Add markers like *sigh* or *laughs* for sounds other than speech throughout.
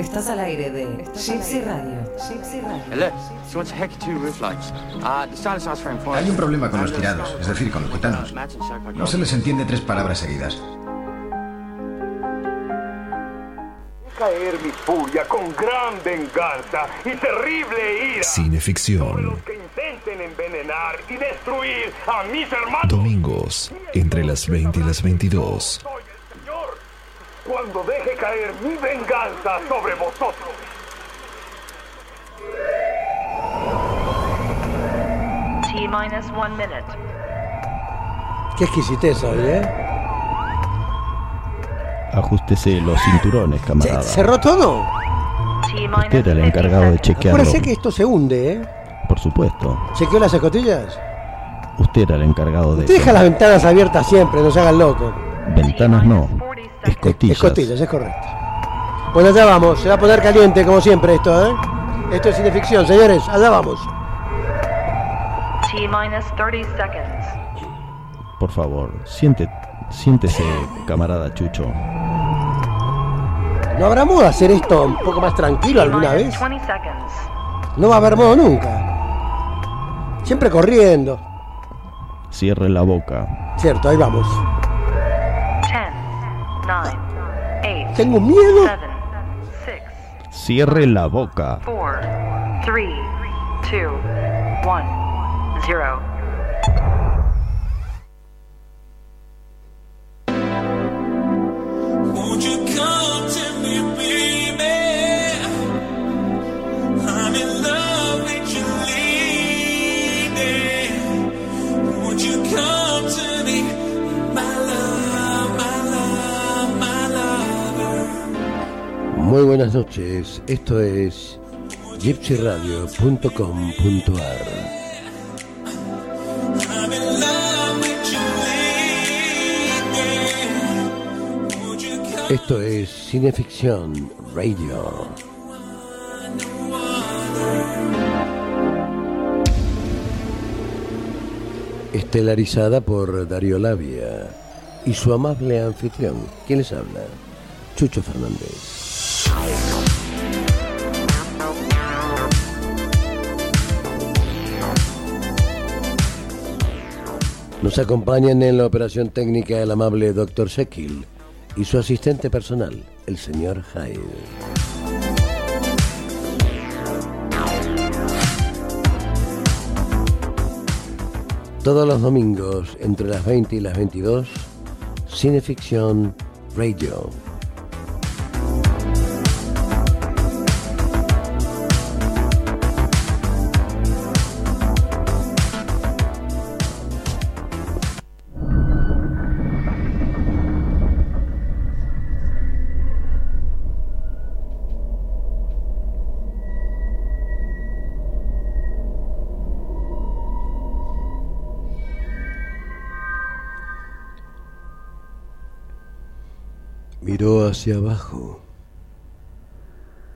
Estás al aire de Gypsy Radio. Radio. Hay un problema con los tirados, es decir, con los gitanos. No se les entiende tres palabras seguidas. caer mi furia con gran venganza y terrible ira. Cineficción. Los que intenten envenenar y destruir a mis hermanos. Domingos, entre las 20 y las 22. Cuando deje caer mi venganza sobre vosotros. T minus one minute. Qué exquisitez hoy, ¿eh? Ajustese los cinturones, ¿Se, camarada. ¿Cerró todo? Usted era el 50 encargado de chequearlo. Acuérdese que esto se hunde, ¿eh? Por supuesto. ¿Chequeó las escotillas? Usted era el encargado de Usted deja las ventanas abiertas siempre, no se hagan loco. Ventanas no. Escotillas. Escotillas, es correcto. Bueno, allá vamos. Se va a poner caliente, como siempre, esto, ¿eh? Esto es cineficción, señores. Allá vamos. T minus 30 seconds. Por favor, siente, siéntese, camarada Chucho. ¿No habrá modo de hacer esto un poco más tranquilo alguna vez? 20 seconds. No va a haber modo nunca. Siempre corriendo. Cierre la boca. Cierto, ahí vamos. Tengo miedo. 7, 6, Cierre la boca. 4, 3, 2, 1, 0. Won't you come to me, baby? Muy buenas noches. Esto es gypsyradio.com.ar. Esto es Cineficción Radio. Estelarizada por Darío Labia y su amable anfitrión. ¿Quién les habla? Chucho Fernández. Nos acompañan en la operación técnica el amable Dr. Sekil y su asistente personal, el señor Hyde. Todos los domingos, entre las 20 y las 22, Cineficción Radio. Miró hacia abajo.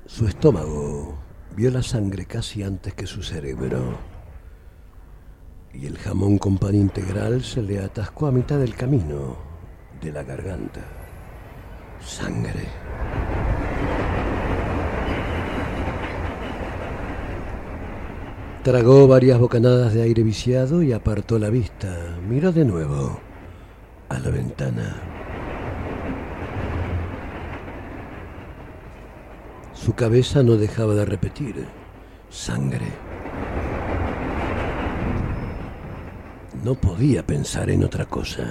Su estómago vio la sangre casi antes que su cerebro. Y el jamón con pan integral se le atascó a mitad del camino de la garganta. Sangre. Tragó varias bocanadas de aire viciado y apartó la vista. Miró de nuevo a la ventana. Su cabeza no dejaba de repetir, sangre. No podía pensar en otra cosa.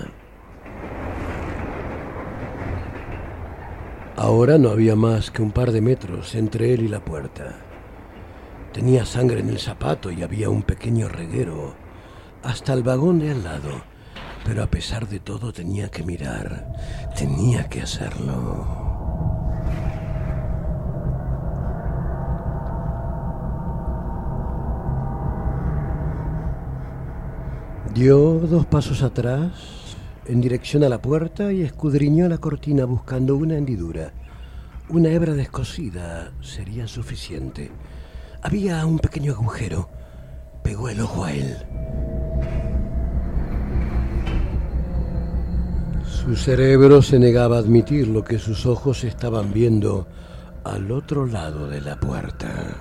Ahora no había más que un par de metros entre él y la puerta. Tenía sangre en el zapato y había un pequeño reguero hasta el vagón de al lado. Pero a pesar de todo tenía que mirar. Tenía que hacerlo. Dio dos pasos atrás en dirección a la puerta y escudriñó la cortina buscando una hendidura. Una hebra descosida sería suficiente. Había un pequeño agujero. Pegó el ojo a él. Su cerebro se negaba a admitir lo que sus ojos estaban viendo al otro lado de la puerta.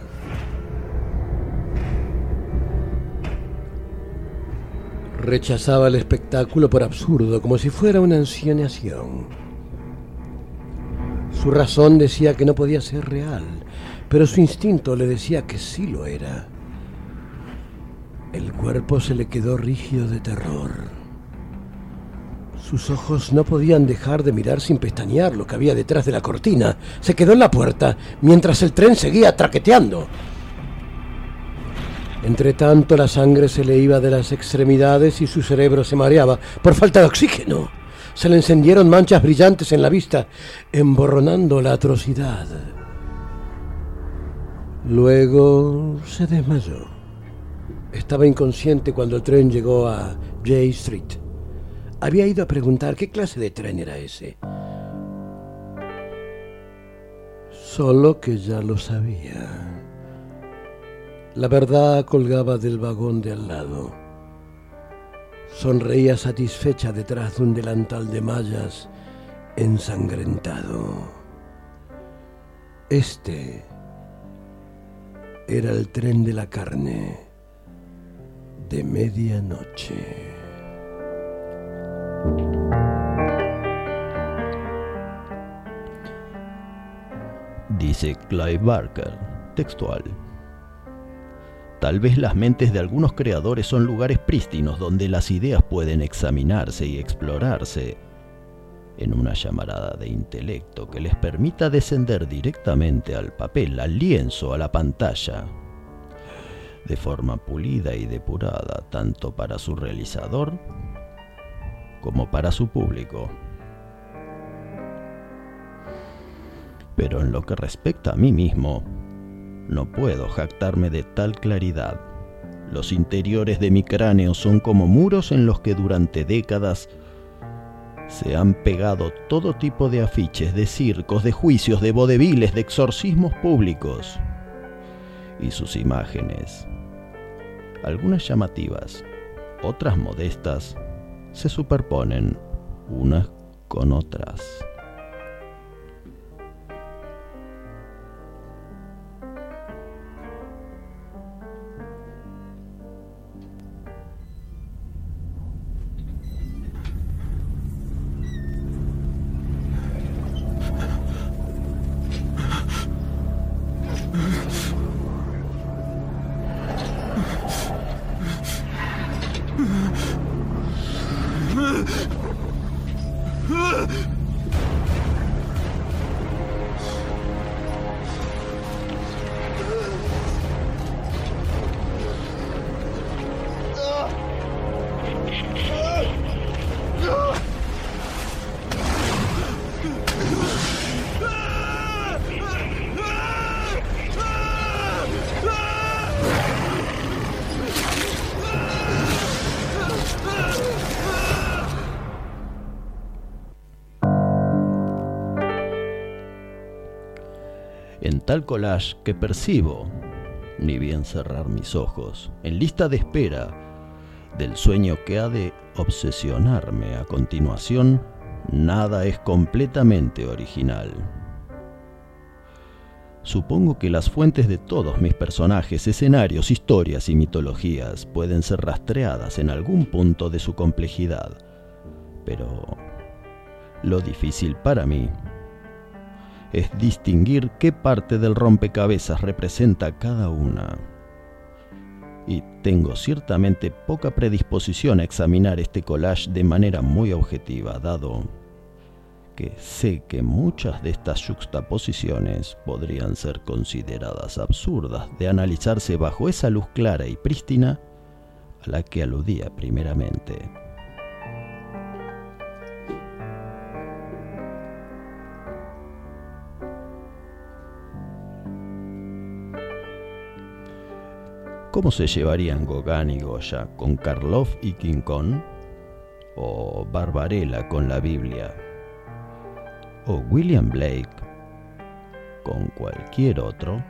Rechazaba el espectáculo por absurdo, como si fuera una ensoñación. Su razón decía que no podía ser real, pero su instinto le decía que sí lo era. El cuerpo se le quedó rígido de terror. Sus ojos no podían dejar de mirar sin pestañear lo que había detrás de la cortina. Se quedó en la puerta mientras el tren seguía traqueteando. Entre tanto, la sangre se le iba de las extremidades y su cerebro se mareaba por falta de oxígeno. Se le encendieron manchas brillantes en la vista, emborronando la atrocidad. Luego se desmayó. Estaba inconsciente cuando el tren llegó a J Street. Había ido a preguntar qué clase de tren era ese. Solo que ya lo sabía. La verdad colgaba del vagón de al lado. Sonreía satisfecha detrás de un delantal de mallas ensangrentado. Este era el tren de la carne de medianoche. Dice Clive Barker, textual. Tal vez las mentes de algunos creadores son lugares prístinos donde las ideas pueden examinarse y explorarse en una llamarada de intelecto que les permita descender directamente al papel, al lienzo, a la pantalla, de forma pulida y depurada, tanto para su realizador como para su público. Pero en lo que respecta a mí mismo, no puedo jactarme de tal claridad. Los interiores de mi cráneo son como muros en los que durante décadas se han pegado todo tipo de afiches, de circos, de juicios, de vodeviles, de exorcismos públicos. Y sus imágenes, algunas llamativas, otras modestas, se superponen unas con otras. Que percibo, ni bien cerrar mis ojos, en lista de espera del sueño que ha de obsesionarme a continuación, nada es completamente original. Supongo que las fuentes de todos mis personajes, escenarios, historias y mitologías pueden ser rastreadas en algún punto de su complejidad, pero lo difícil para mí es distinguir qué parte del rompecabezas representa cada una. Y tengo ciertamente poca predisposición a examinar este collage de manera muy objetiva, dado que sé que muchas de estas juxtaposiciones podrían ser consideradas absurdas de analizarse bajo esa luz clara y prístina a la que aludía primeramente. ¿Cómo se llevarían Gauguin y Goya con Karloff y King Kong? ¿O Barbarella con la Biblia? ¿O William Blake con cualquier otro?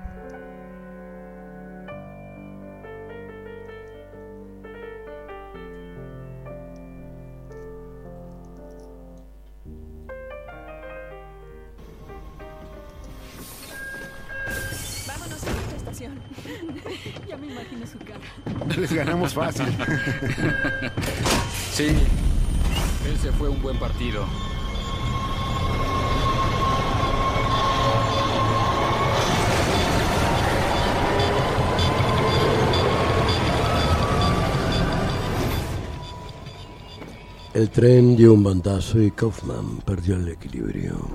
Ganamos fácil. *laughs* Sí, ese fue un buen partido. El tren dio un bandazo y Kaufman perdió el equilibrio.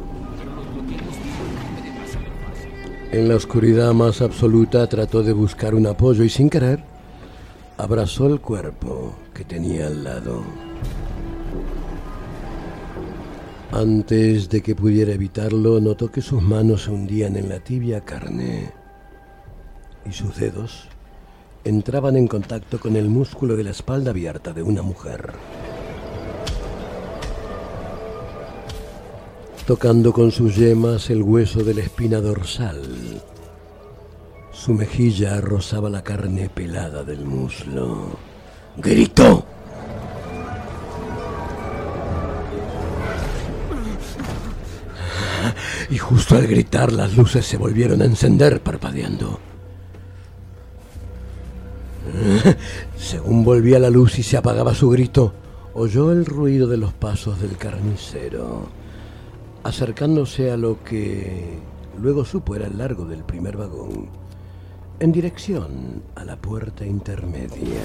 En la oscuridad más absoluta trató de buscar un apoyo y sin querer abrazó el cuerpo que tenía al lado. Antes de que pudiera evitarlo, notó que sus manos se hundían en la tibia carne y sus dedos entraban en contacto con el músculo de la espalda abierta de una mujer. tocando con sus yemas el hueso de la espina dorsal. Su mejilla rozaba la carne pelada del muslo. ¡Gritó! Y justo al gritar las luces se volvieron a encender parpadeando. Según volvía la luz y se apagaba su grito, oyó el ruido de los pasos del carnicero acercándose a lo que luego supo era el largo del primer vagón, en dirección a la puerta intermedia.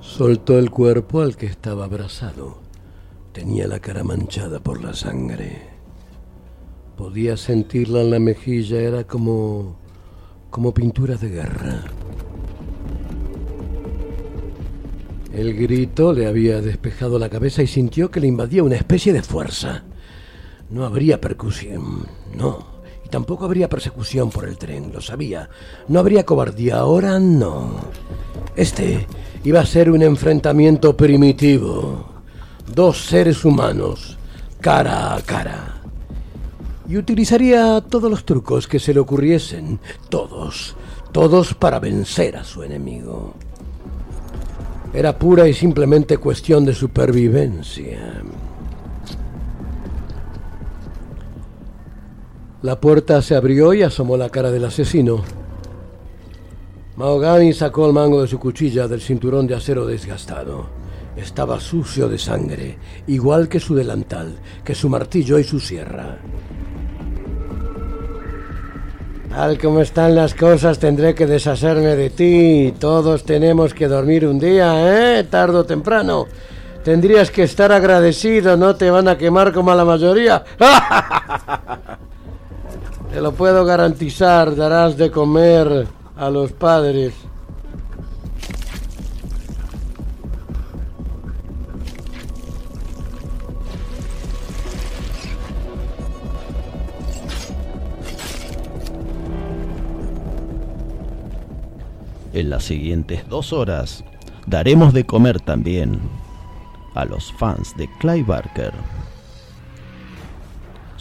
Soltó el cuerpo al que estaba abrazado. Tenía la cara manchada por la sangre. Podía sentirla en la mejilla, era como como pintura de guerra. El grito le había despejado la cabeza y sintió que le invadía una especie de fuerza. No habría percusión, no. Y tampoco habría persecución por el tren, lo sabía. No habría cobardía, ahora no. Este iba a ser un enfrentamiento primitivo. Dos seres humanos, cara a cara. Y utilizaría todos los trucos que se le ocurriesen, todos, todos para vencer a su enemigo. Era pura y simplemente cuestión de supervivencia. La puerta se abrió y asomó la cara del asesino. Mahogany sacó el mango de su cuchilla del cinturón de acero desgastado. Estaba sucio de sangre, igual que su delantal, que su martillo y su sierra. Tal como están las cosas, tendré que deshacerme de ti. Todos tenemos que dormir un día, ¿eh? Tardo o temprano. Tendrías que estar agradecido, no te van a quemar como a la mayoría. *laughs* Te lo puedo garantizar, darás de comer a los padres. En las siguientes dos horas daremos de comer también a los fans de Clive Barker.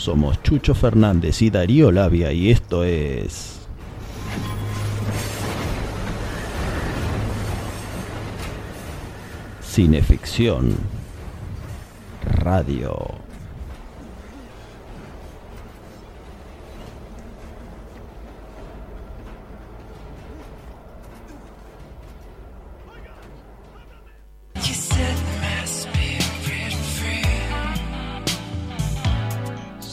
Somos Chucho Fernández y Darío Labia y esto es... Cineficción Radio.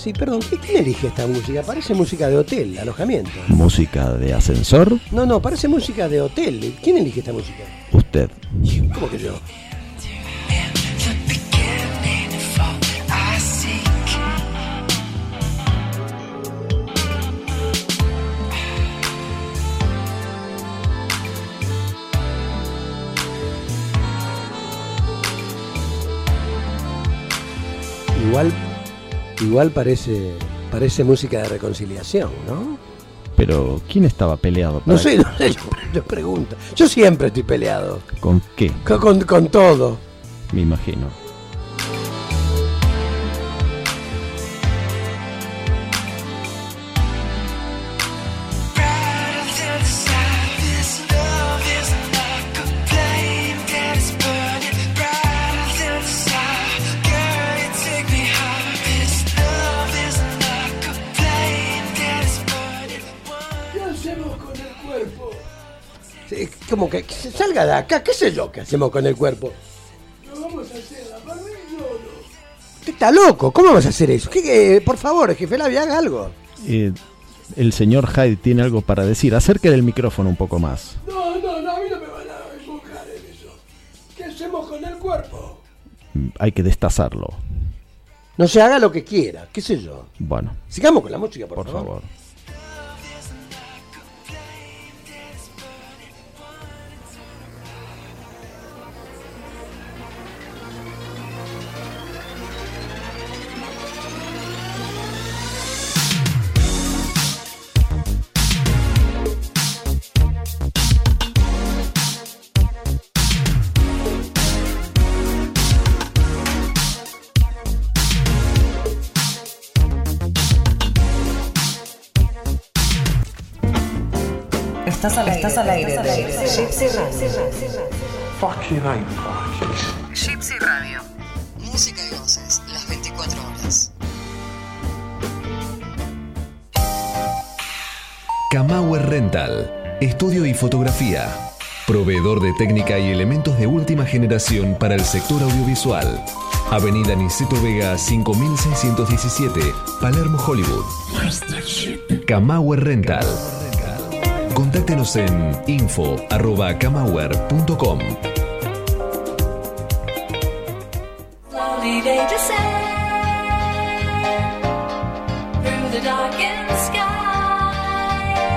Sí, perdón, ¿qui- ¿quién elige esta música? Parece música de hotel, alojamiento. Música de ascensor, No, no, parece música de hotel. ¿Quién elige esta música? usted. ¿Cómo que yo? Igual, igual parece, parece música de reconciliación, ¿no? Pero, ¿quién estaba peleado? No sé, no sé, *laughs* yo, yo pregunto. Yo siempre estoy peleado. ¿Con qué? Con, con- con todo. Me imagino. Salga de acá, qué sé yo, qué hacemos con el cuerpo. ¿Lo vamos a hacer a la parrilla o no? Usted está loco, ¿cómo vamos a hacer eso? ¿Qué, qué- por favor, jefe Labia, haga algo. Eh, el señor Hyde tiene algo para decir. Acerque del micrófono un poco más. No, no, no, a mí no me van a embocar en eso. ¿Qué hacemos con el cuerpo? Mm, Hay que destazarlo. No se haga lo que quiera, qué sé yo. Bueno, Sigamos con la música, por, por favor. Estás Estás al aire. Gypsy Radio. Gypsy Radio. Música y voces, las 24 horas. Camauer Rental, estudio y fotografía. Proveedor de técnica y elementos de última generación para el sector audiovisual. Avenida Niceto Vega 5617, Palermo, Hollywood. Camauer Rental. Contáctenos en info.camauer.com.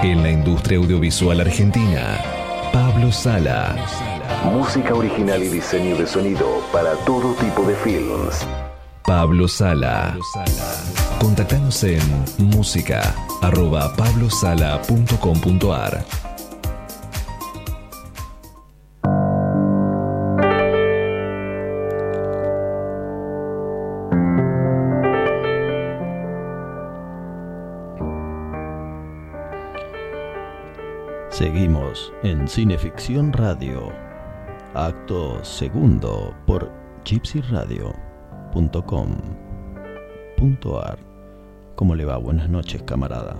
En la industria audiovisual argentina, Pablo Sala. Música original y diseño de sonido para todo tipo de films. Pablo Sala. Contactanos en música arroba pablosala.com.ar. Seguimos en Cineficción Radio, acto segundo por gypsyradio.com.ar. ¿Cómo le va? Buenas noches, camarada.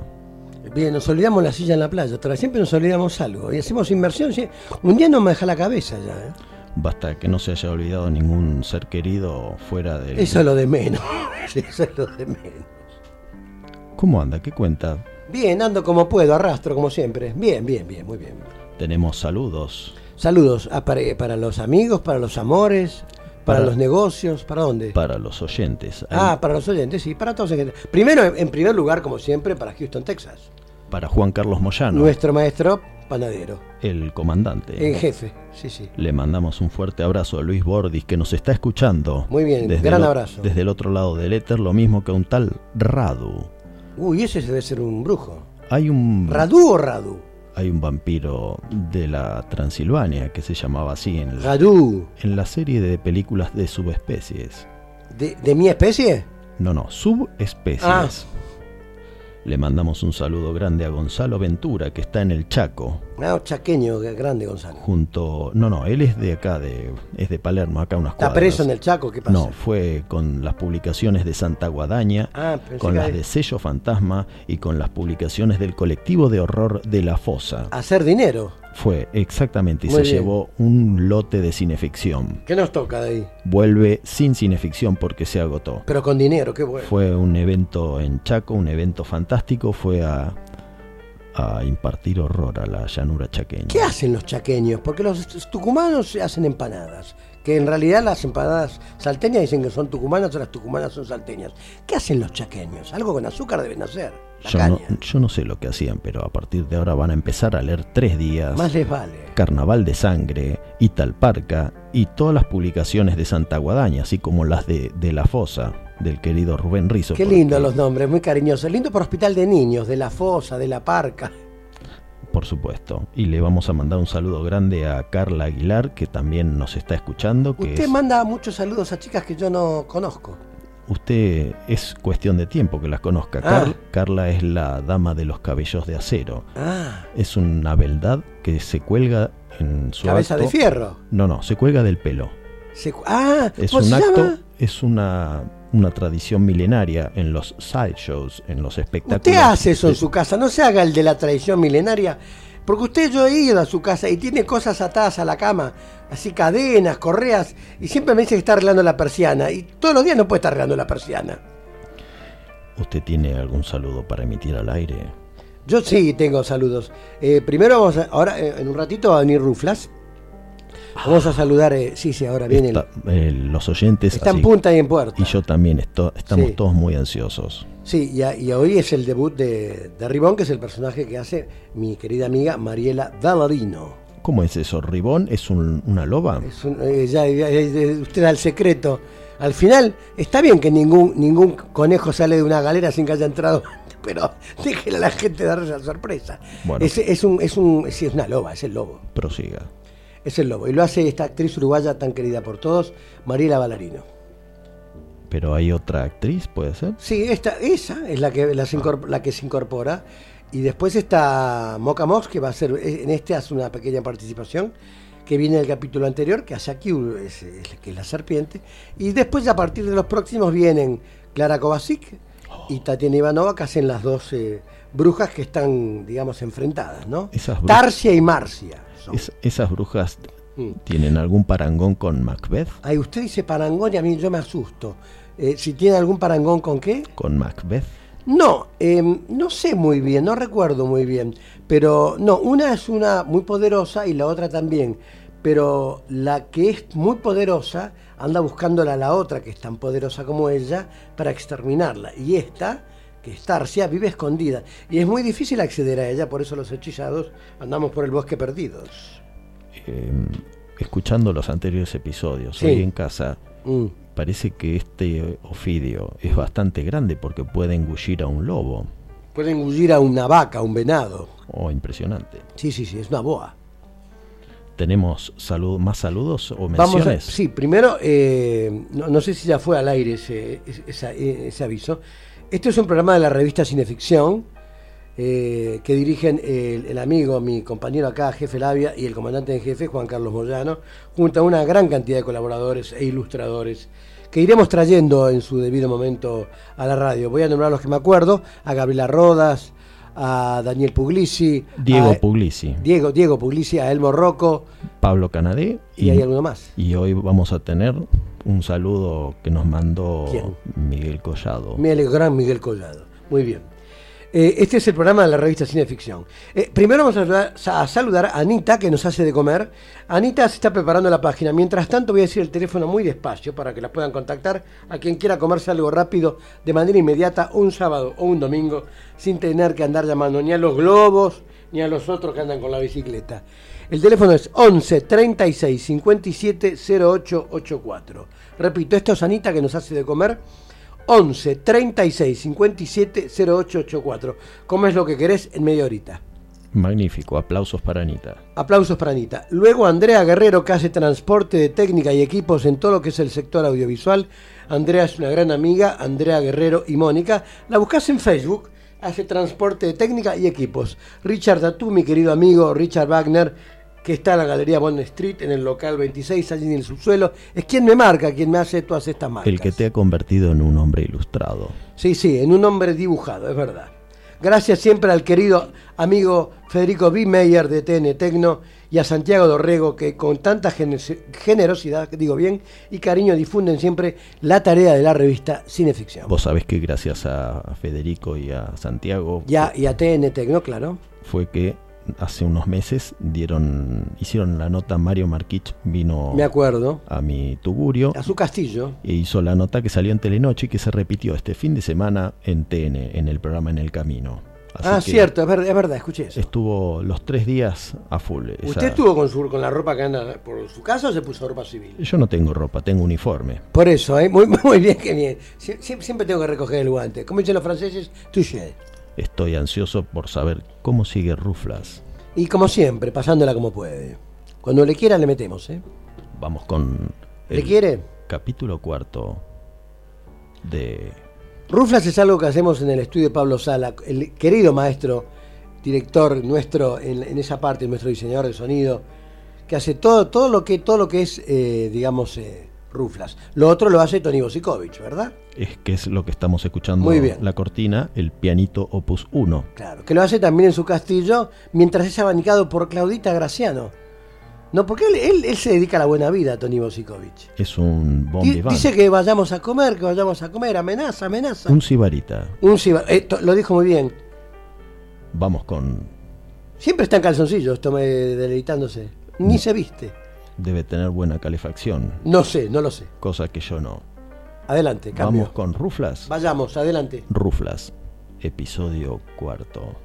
Bien, nos olvidamos la silla en la playa, otra siempre nos olvidamos algo y hacemos inversión. Un día no me deja la cabeza ya. ¿eh? Basta que no se haya olvidado ningún ser querido fuera del... Eso es lo de menos. *laughs* Eso es lo de menos. ¿Cómo anda? ¿Qué cuenta? Bien, ando como puedo, arrastro como siempre. Bien, bien, bien, muy bien. Tenemos saludos Saludos a para, para los amigos, para los amores, para, Para- los negocios, ¿para dónde? para los oyentes. Ahí, Ah, para los oyentes, sí, para todos. Primero, en primer lugar, como siempre, para Houston, Texas. Para Juan Carlos Moyano, Nuestro maestro panadero, el comandante. en jefe, sí, sí. Le mandamos un fuerte abrazo a Luis Bordis que nos está escuchando. Muy bien, Desde gran el abrazo. Desde el otro lado del éter, lo mismo que un tal Radu. Uy, ese debe ser un brujo. Hay un, ¿Radú o Radu? Hay un vampiro de la Transilvania que se llamaba así en la, en la serie de películas de subespecies. ¿De, de mi especie? No, no, subespecies. Ah. Le mandamos un saludo grande a Gonzalo Ventura, que está en el Chaco, Ah, chaqueño, grande Gonzalo. junto... No, no, él es de acá, de, es de Palermo, acá unas ¿Está cuadras. preso en el Chaco? ¿Qué pasa? No, fue con las publicaciones de Santa Guadaña, Ah, con las de Sello Fantasma y con las publicaciones del colectivo de horror de La Fosa. Hacer dinero. Fue, exactamente, y Muy se bien. llevó un lote de cineficción. ¿Qué nos toca de ahí? Vuelve sin cineficción porque se agotó. Pero con dinero, qué bueno. Fue un evento en Chaco, un evento fantástico, fue a, a impartir horror a la llanura chaqueña. ¿Qué hacen los chaqueños? Porque los tucumanos hacen empanadas. Que en realidad las empanadas salteñas dicen que son tucumanas o las tucumanas son salteñas. ¿Qué hacen los chaqueños? Algo con azúcar deben hacer. Yo no, yo no sé lo que hacían, pero a partir de ahora van a empezar a leer tres días. Más les vale. Carnaval de Sangre, Italparca y todas las publicaciones de Santa Guadaña, así como las de, de La Fosa, del querido Rubén Rizo. Qué lindo los nombres, muy cariñosos. Lindo por hospital de niños, de la fosa, de la parca. Por supuesto. Y le vamos a mandar un saludo grande a Carla Aguilar, que también nos está escuchando. Que Usted es- manda muchos saludos a chicas que yo no conozco. Usted es cuestión de tiempo que las conozca. Ah. Carl- Carla es la dama de los cabellos de acero. Ah, Es una beldad que se cuelga en su cabeza de fierro. No, no, se cuelga del pelo. Se ah, Es ¿cómo un acto, llama? es una, una tradición milenaria en los sideshows, en los espectáculos. Usted hace eso en su casa, no se haga el de la tradición milenaria. Porque usted yo he ido a su casa y tiene cosas atadas a la cama, así cadenas, correas, y siempre me dice que está arreglando la persiana. Y todos los días no puede estar arreglando la persiana. ¿Usted tiene algún saludo para emitir al aire? Yo sí tengo saludos. Eh, primero vamos a, ahora eh, en un ratito va a venir Ruflas. Vamos a saludar, eh, sí, sí, ahora viene el- Está- eh, los oyentes. Está en así- punta y en puerta. Y yo también, esto- estamos Sí. todos muy ansiosos. Sí, y, a- y hoy es el debut de, de Ribón, que es el personaje que hace mi querida amiga Mariela Ballarino. ¿Cómo es eso? ¿Ribón es un- una loba? Es un- eh, ya, ya- ya- usted da el secreto. Al final, está bien que ningún, ningún conejo sale de una galera sin que haya entrado *laughs* pero déjele a la gente dar esa sorpresa. Bueno. Es, es un, es, un, es una loba, es el lobo. Prosiga. Es el lobo. Y lo hace esta actriz uruguaya tan querida por todos, Mariela Ballarino. Pero hay otra actriz, ¿puede ser? Sí, esta, esa es la que, incorpora, la que se incorpora. Y después está Moca Mox, que va a ser, en este hace una pequeña participación, que viene del capítulo anterior, que hace aquí, es, es- que es la serpiente. Y después, a partir de los próximos, vienen Clara Kovacic y Tatiana Ivanova, que hacen las dos eh, brujas que están, digamos, enfrentadas, ¿no? Esas Tarsia y Marcia. Son. Es- ¿Esas brujas Mm. tienen algún parangón con Macbeth? Ay, usted dice parangón y a mí yo me asusto. Eh, si tiene algún parangón con qué? ¿Con Macbeth? No, em, no sé muy bien, no recuerdo muy bien, pero no, una es una muy poderosa y la otra también, pero la que es muy poderosa anda buscándola a la otra que es tan poderosa como ella para exterminarla y esta que es Tarsia vive escondida y es muy difícil acceder a ella, por eso los hechizados andamos por el bosque perdidos. Eh, escuchando los anteriores episodios, Sí. hoy en casa, Mm. parece que este ofidio es bastante grande porque puede engullir a un lobo. Puede engullir a una vaca, a un venado. Oh, impresionante. Sí, sí, sí, es una boa. ¿Tenemos salud, más saludos o Vamos a, menciones? sí, primero, eh, no, no sé si ya fue al aire ese, eh, ese aviso. Este es un programa de la revista Cineficción eh, que dirigen el, el amigo, mi compañero acá, jefe Labia, y el comandante en jefe, Juan Carlos Moyano, junto a una gran cantidad de colaboradores e ilustradores que iremos trayendo en su debido momento a la radio. Voy a nombrar los que me acuerdo, a Gabriela Rodas, a Daniel Puglisi, Diego a- Puglisi, Diego, Diego Puglisi, a Elmo Rocco, Pablo Canadé y hay alguno más. Y hoy vamos a tener un saludo que nos mandó ¿Quién? Miguel Collado. Miguel, gran Miguel Collado. Muy bien. Eh, este es el programa de la revista Cineficción. Eh, primero vamos a saludar, a saludar a Anita, que nos hace de comer. Anita se está preparando la página. Mientras tanto, voy a decir el teléfono muy despacio para que la puedan contactar a quien quiera comerse algo rápido de manera inmediata un sábado o un domingo sin tener que andar llamando ni a los globos ni a los otros que andan con la bicicleta. El teléfono es 11 36 57 0884. Repito, esto es Anita que nos hace de comer. 11 36 57 0884. ¿Cómo es lo que querés en media horita? Magnífico, aplausos para Anita. Aplausos para Anita. Luego Andrea Guerrero, que hace transporte de técnica y equipos en todo lo que es el sector audiovisual. Andrea es una gran amiga, Andrea Guerrero y Mónica. La buscas en Facebook, hace transporte de técnica y equipos. Richard Datú, mi querido amigo Richard Wagner, que está en la Galería Bond Street, en el local 26, allí en el subsuelo. Es quien me marca, quien me hace todas estas marcas. El que te ha convertido en un hombre ilustrado. Sí, sí, en un hombre dibujado, es verdad. Gracias siempre al querido amigo Federico B. Meyer de TN Tecno y a Santiago Dorrego que con tanta gene- generosidad, digo bien, y cariño difunden siempre la tarea de la revista Cineficción. Vos sabés que gracias a Federico y a Santiago Ya, y a TN Tecno, claro. fue que hace unos meses dieron hicieron la nota Mario Marquich vino Me acuerdo. a mi tugurio A su castillo. e hizo la nota que salió en Telenoche y que se repitió este fin de semana en TN, en el programa En el Camino. Así ah, cierto, es verdad, es verdad, escuché eso. Estuvo los tres días a full. esa- ¿Usted estuvo con, su, con la ropa que anda por su casa o se puso ropa civil? Yo no tengo ropa, tengo uniforme. Por eso, ¿eh? muy, *laughs* muy bien. Sie- sie- Siempre tengo que recoger el guante. Como dicen los franceses, touché. Estoy ansioso por saber cómo sigue Ruflas. Y como siempre, pasándola como puede. Cuando le quiera le metemos, ¿eh? Vamos con ¿Le quiere? capítulo cuarto de Ruflas es algo que hacemos en el estudio de Pablo Sala, el querido maestro, director nuestro en, en esa parte, nuestro diseñador de sonido, que hace todo, todo lo que, todo lo que es, eh, digamos, eh, Ruflas. Lo otro lo hace Tony Bosikovich, ¿verdad? Es que es lo que estamos escuchando. Muy bien. La cortina, el pianito opus 1. Claro, que lo hace también en su castillo mientras es abanicado por Claudita Graciano. No, porque él, él- él se dedica a la buena vida, Tony Bosikovich. Es un vivant. dice que vayamos a comer, que vayamos a comer, amenaza, amenaza. Un sibarita. Un ciba- eh, lo dijo muy bien. Vamos con. Siempre está en calzoncillos, tome deleitándose. Ni se viste. Debe tener buena calefacción. No sé, no lo sé. Cosa que yo no. Adelante, cambio. Vamos con Ruflas. Vayamos, adelante. Ruflas. Episodio cuarto.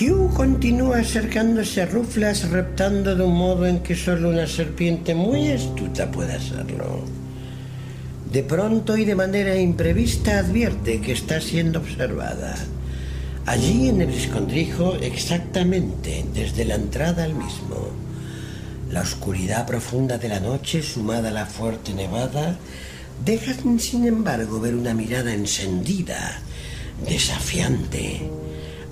Q continúa acercándose a Ruflas reptando de un modo en que solo una serpiente muy astuta puede hacerlo. De pronto y de manera imprevista advierte que está siendo observada. Allí en el escondrijo, exactamente desde la entrada al mismo. La oscuridad profunda de la noche, sumada a la fuerte nevada, dejan sin embargo ver una mirada encendida, desafiante.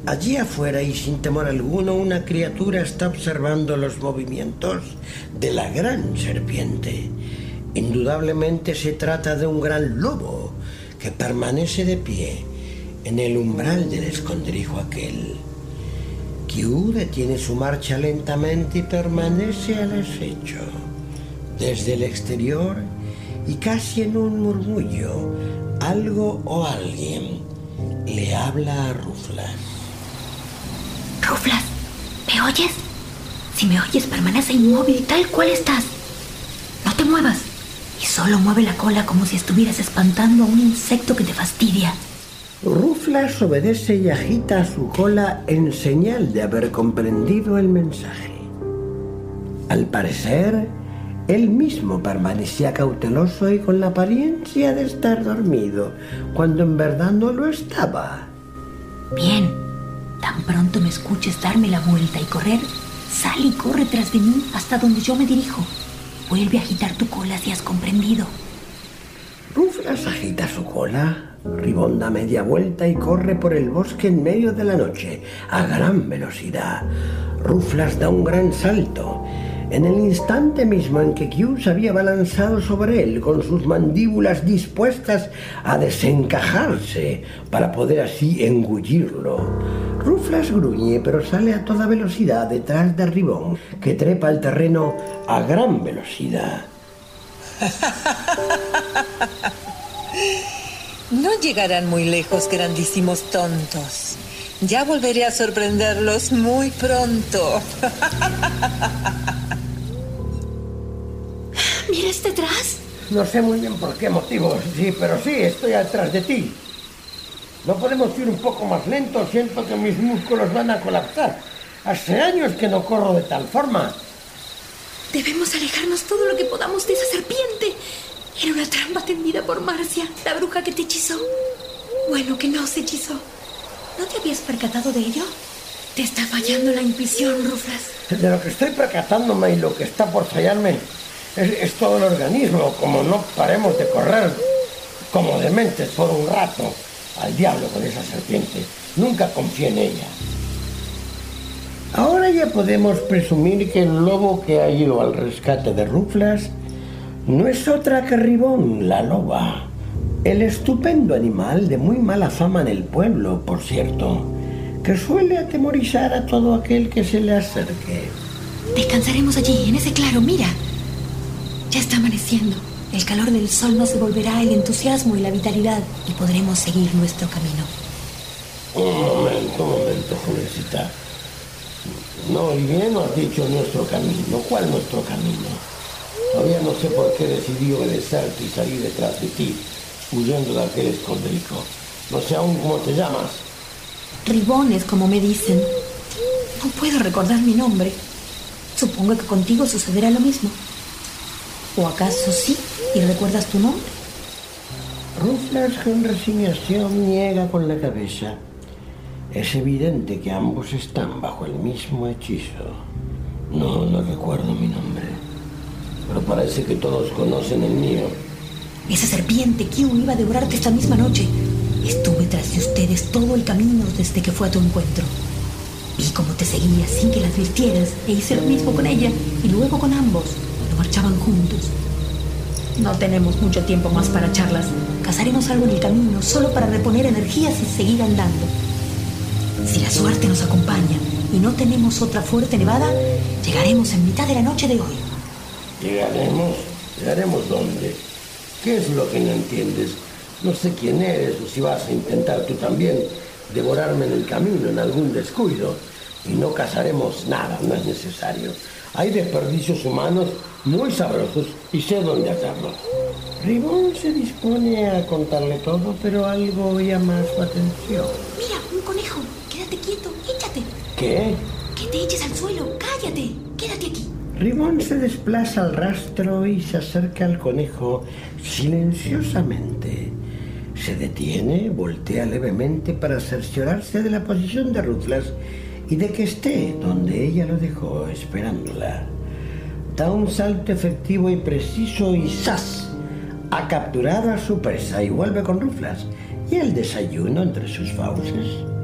Allí afuera y sin temor alguno, una criatura está observando los movimientos de la gran serpiente. Indudablemente se trata de un gran lobo que permanece de pie en el umbral del escondrijo aquel. Q detiene su marcha lentamente y permanece al acecho. Desde el exterior y casi en un murmullo, algo o alguien le habla a Ruflas. Ruflas, ¿me oyes? Si me oyes, permanece inmóvil tal cual estás. No te muevas. Y solo mueve la cola como si estuvieras espantando a un insecto que te fastidia. Ruflas obedece y agita su cola en señal de haber comprendido el mensaje. Al parecer, él mismo permanecía cauteloso y con la apariencia de estar dormido, cuando en verdad no lo estaba. Bien. Tan pronto me escuches darme la vuelta y correr, sal y corre tras de mí hasta donde yo me dirijo. Vuelve a agitar tu cola si has comprendido. Ruflas agita su cola, ribonda media vuelta y corre por el bosque en medio de la noche, a gran velocidad. Ruflas da un gran salto. En el instante mismo en que Q se había balanzado sobre él con sus mandíbulas dispuestas a desencajarse para poder así engullirlo. Ruflas gruñe pero sale a toda velocidad detrás de Ribón, que trepa el terreno a gran velocidad. *laughs* No llegarán muy lejos, grandísimos tontos. Ya volveré a sorprenderlos muy pronto. ¿Miras detrás? No sé muy bien por qué motivo, sí, pero sí, estoy atrás de ti. No podemos ir un poco más lento, siento que mis músculos van a colapsar. Hace años que no corro de tal forma. Debemos alejarnos todo lo que podamos de esa serpiente. Era una trampa tendida por Marcia, la bruja que te hechizó. Bueno, que no se hechizó. ¿No te habías percatado de ello? Te está fallando la intuición, Ruflas. De lo que estoy percatándome y lo que está por fallarme es, es todo el organismo. Como no paremos de correr como dementes por un rato al diablo con esa serpiente, nunca confié en ella. Ahora ya podemos presumir que el lobo que ha ido al rescate de Ruflas no es otra que Ribón, la loba. El estupendo animal de muy mala fama en el pueblo, por cierto, que suele atemorizar a todo aquel que se le acerque. Descansaremos allí, en ese claro, mira. Ya está amaneciendo. El calor del sol nos devolverá el entusiasmo y la vitalidad y podremos seguir nuestro camino. Un momento, un momento, jovencita. No, y bien no has dicho nuestro camino. ¿Cuál nuestro camino? Todavía no sé por qué decidí obedecerte y salir detrás de ti, huyendo de aquel escondrijo. No sé aún cómo te llamas. Ribones, como me dicen. No puedo recordar mi nombre. Supongo que contigo sucederá lo mismo. ¿O acaso sí y recuerdas tu nombre? Ruflas con resignación niega con la cabeza. Es evidente que ambos están bajo el mismo hechizo. No, no recuerdo mi nombre. Pero parece que todos conocen el mío. Esa serpiente Q iba a devorarte esta misma noche. Estuve tras de ustedes todo el camino desde que fue a tu encuentro. Vi cómo te seguía sin que la advirtieras e hice lo mismo con ella y luego con ambos cuando marchaban juntos. No tenemos mucho tiempo más para charlas. Cazaremos algo en el camino solo para reponer energías y seguir andando. Si la suerte nos acompaña y no tenemos otra fuerte nevada, llegaremos en mitad de la noche de hoy. ¿Llegaremos? ¿Llegaremos dónde? ¿Qué es lo que no entiendes? No sé quién eres o si vas a intentar tú también devorarme en el camino, en algún descuido. Y no cazaremos nada, no es necesario. Hay desperdicios humanos muy sabrosos y sé dónde hacerlos. Ribón se dispone a contarle todo, pero algo llama su atención. Mira, un conejo. Quédate quieto, échate. ¿Qué? Que te eches al suelo. Cállate. Quédate aquí. Ribón se desplaza al rastro y se acerca al conejo silenciosamente. Se detiene, voltea levemente para cerciorarse de la posición de Rutlas y de que esté donde ella lo dejó esperándola. Da un salto efectivo y preciso y ¡zas! Ha capturado a su presa y vuelve con Ruflas y el desayuno entre sus fauces.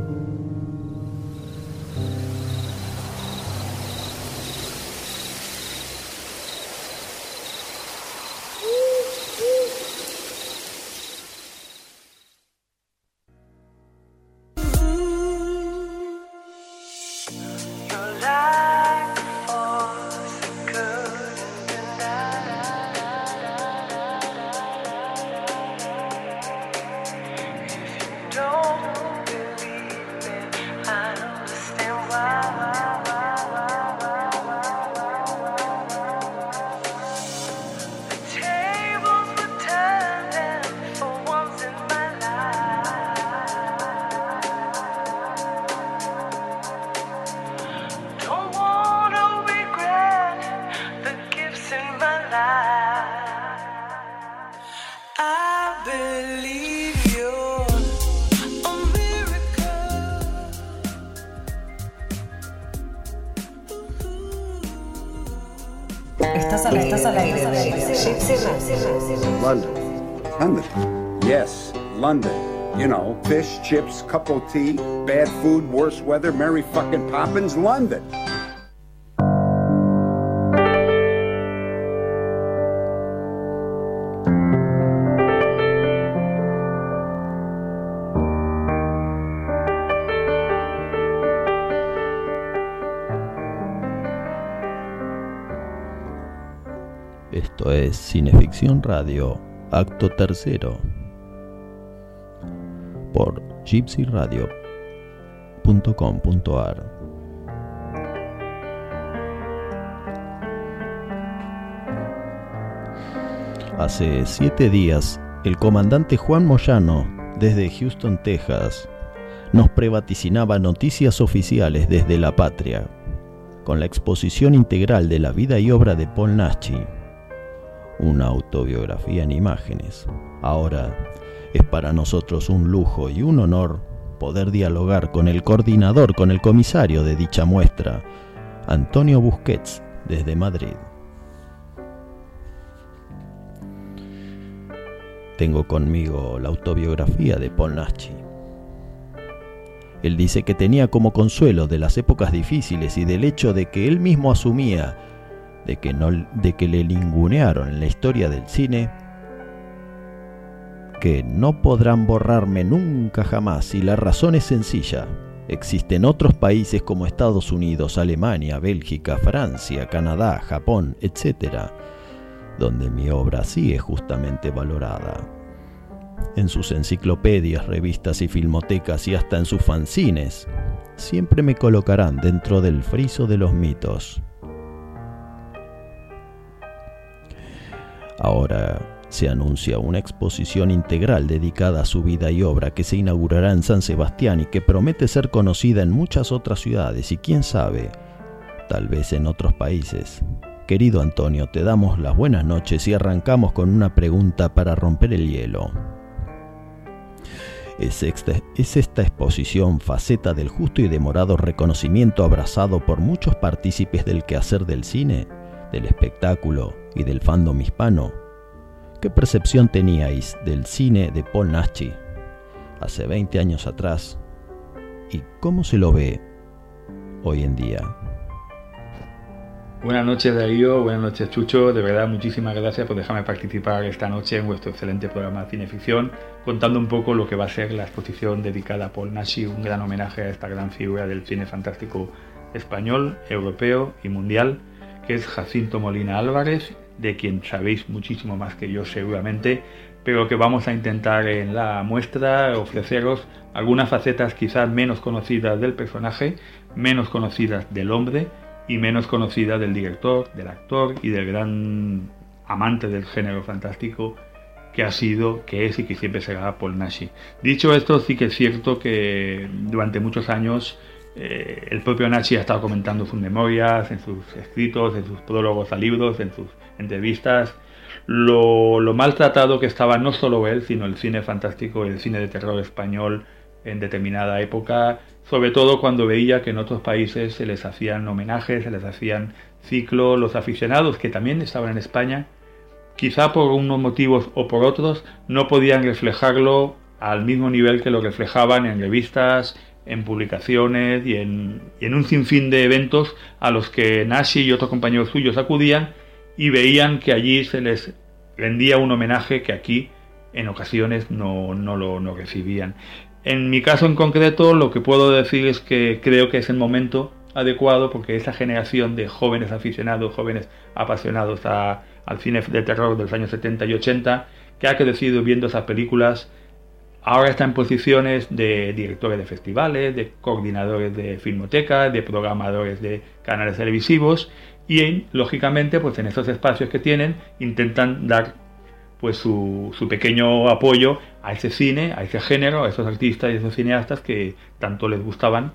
London. Yes, London. You know, fish, chips, cup of tea, bad food, worse weather, Mary fucking Poppins, London. Cineficción Radio, acto tercero, por gypsyradio.com.ar. Hace siete días, el comandante Juan Moyano, desde Houston, Texas, nos prevaticinaba noticias oficiales desde la patria, con la exposición integral de la vida y obra de Paul Naschy, una autobiografía en imágenes. Ahora es para nosotros un lujo y un honor poder dialogar con el coordinador, con el comisario de dicha muestra, Antonio Busquets, desde Madrid. Tengo conmigo la autobiografía de Paul Naschy. Él dice que tenía como consuelo de las épocas difíciles y del hecho de que él mismo asumía de que, no, de que le lingunearon en la historia del cine, que no podrán borrarme nunca jamás y la razón es sencilla. Existen otros países como Estados Unidos, Alemania, Bélgica, Francia, Canadá, Japón, etc., donde mi obra sí es justamente valorada. En sus enciclopedias, revistas y filmotecas y hasta en sus fanzines, siempre me colocarán dentro del friso de los mitos. Ahora se anuncia una exposición integral dedicada a su vida y obra que se inaugurará en San Sebastián y que promete ser conocida en muchas otras ciudades y quién sabe, tal vez en otros países. Querido Antonio, te damos las buenas noches y arrancamos con una pregunta para romper el hielo. ¿Es esta, ¿Es esta, exposición faceta del justo y demorado reconocimiento abrazado por muchos partícipes del quehacer del cine, del espectáculo y del fandom hispano? ¿Qué percepción teníais del cine de Paul Naschy? hace 20 años atrás y cómo se lo ve hoy en día. Buenas noches Darío, buenas noches Chucho, de verdad muchísimas gracias por dejarme participar esta noche en vuestro excelente programa de Cineficción, contando un poco lo que va a ser la exposición dedicada a Paul Nashi, un gran homenaje a esta gran figura del cine fantástico español, europeo y mundial, que es Jacinto Molina Álvarez, de quien sabéis muchísimo más que yo seguramente, pero que vamos a intentar en la muestra ofreceros algunas facetas quizás menos conocidas del personaje, menos conocidas del hombre, y menos conocida del director, del actor y del gran amante del género fantástico que ha sido, que es y que siempre será Paul Nashi. Dicho esto, sí que es cierto que durante muchos años eh, el propio Nashi ha estado comentando sus memorias, en sus escritos, en sus prólogos a libros, en sus entrevistas, lo, lo maltratado que estaba no solo él, sino el cine fantástico el cine de terror español en determinada época, sobre todo cuando veía que en otros países se les hacían homenajes, se les hacían ciclos, los aficionados que también estaban en España, quizá por unos motivos o por otros, no podían reflejarlo al mismo nivel que lo reflejaban en revistas, en publicaciones y en, en un sinfín de eventos a los que Nashi y otros compañeros suyos acudían y veían que allí se les rendía un homenaje que aquí en ocasiones no, no lo no recibían. En mi caso en concreto, lo que puedo decir es que creo que es el momento adecuado porque esa generación de jóvenes aficionados, jóvenes apasionados a- al cine de terror de los años 70 y 80, que ha crecido viendo esas películas, ahora está en posiciones de directores de festivales, de coordinadores de filmotecas, de programadores de canales televisivos y lógicamente pues en esos espacios que tienen intentan dar pues su, su pequeño apoyo a ese cine, a ese género, a esos artistas y esos cineastas que tanto les gustaban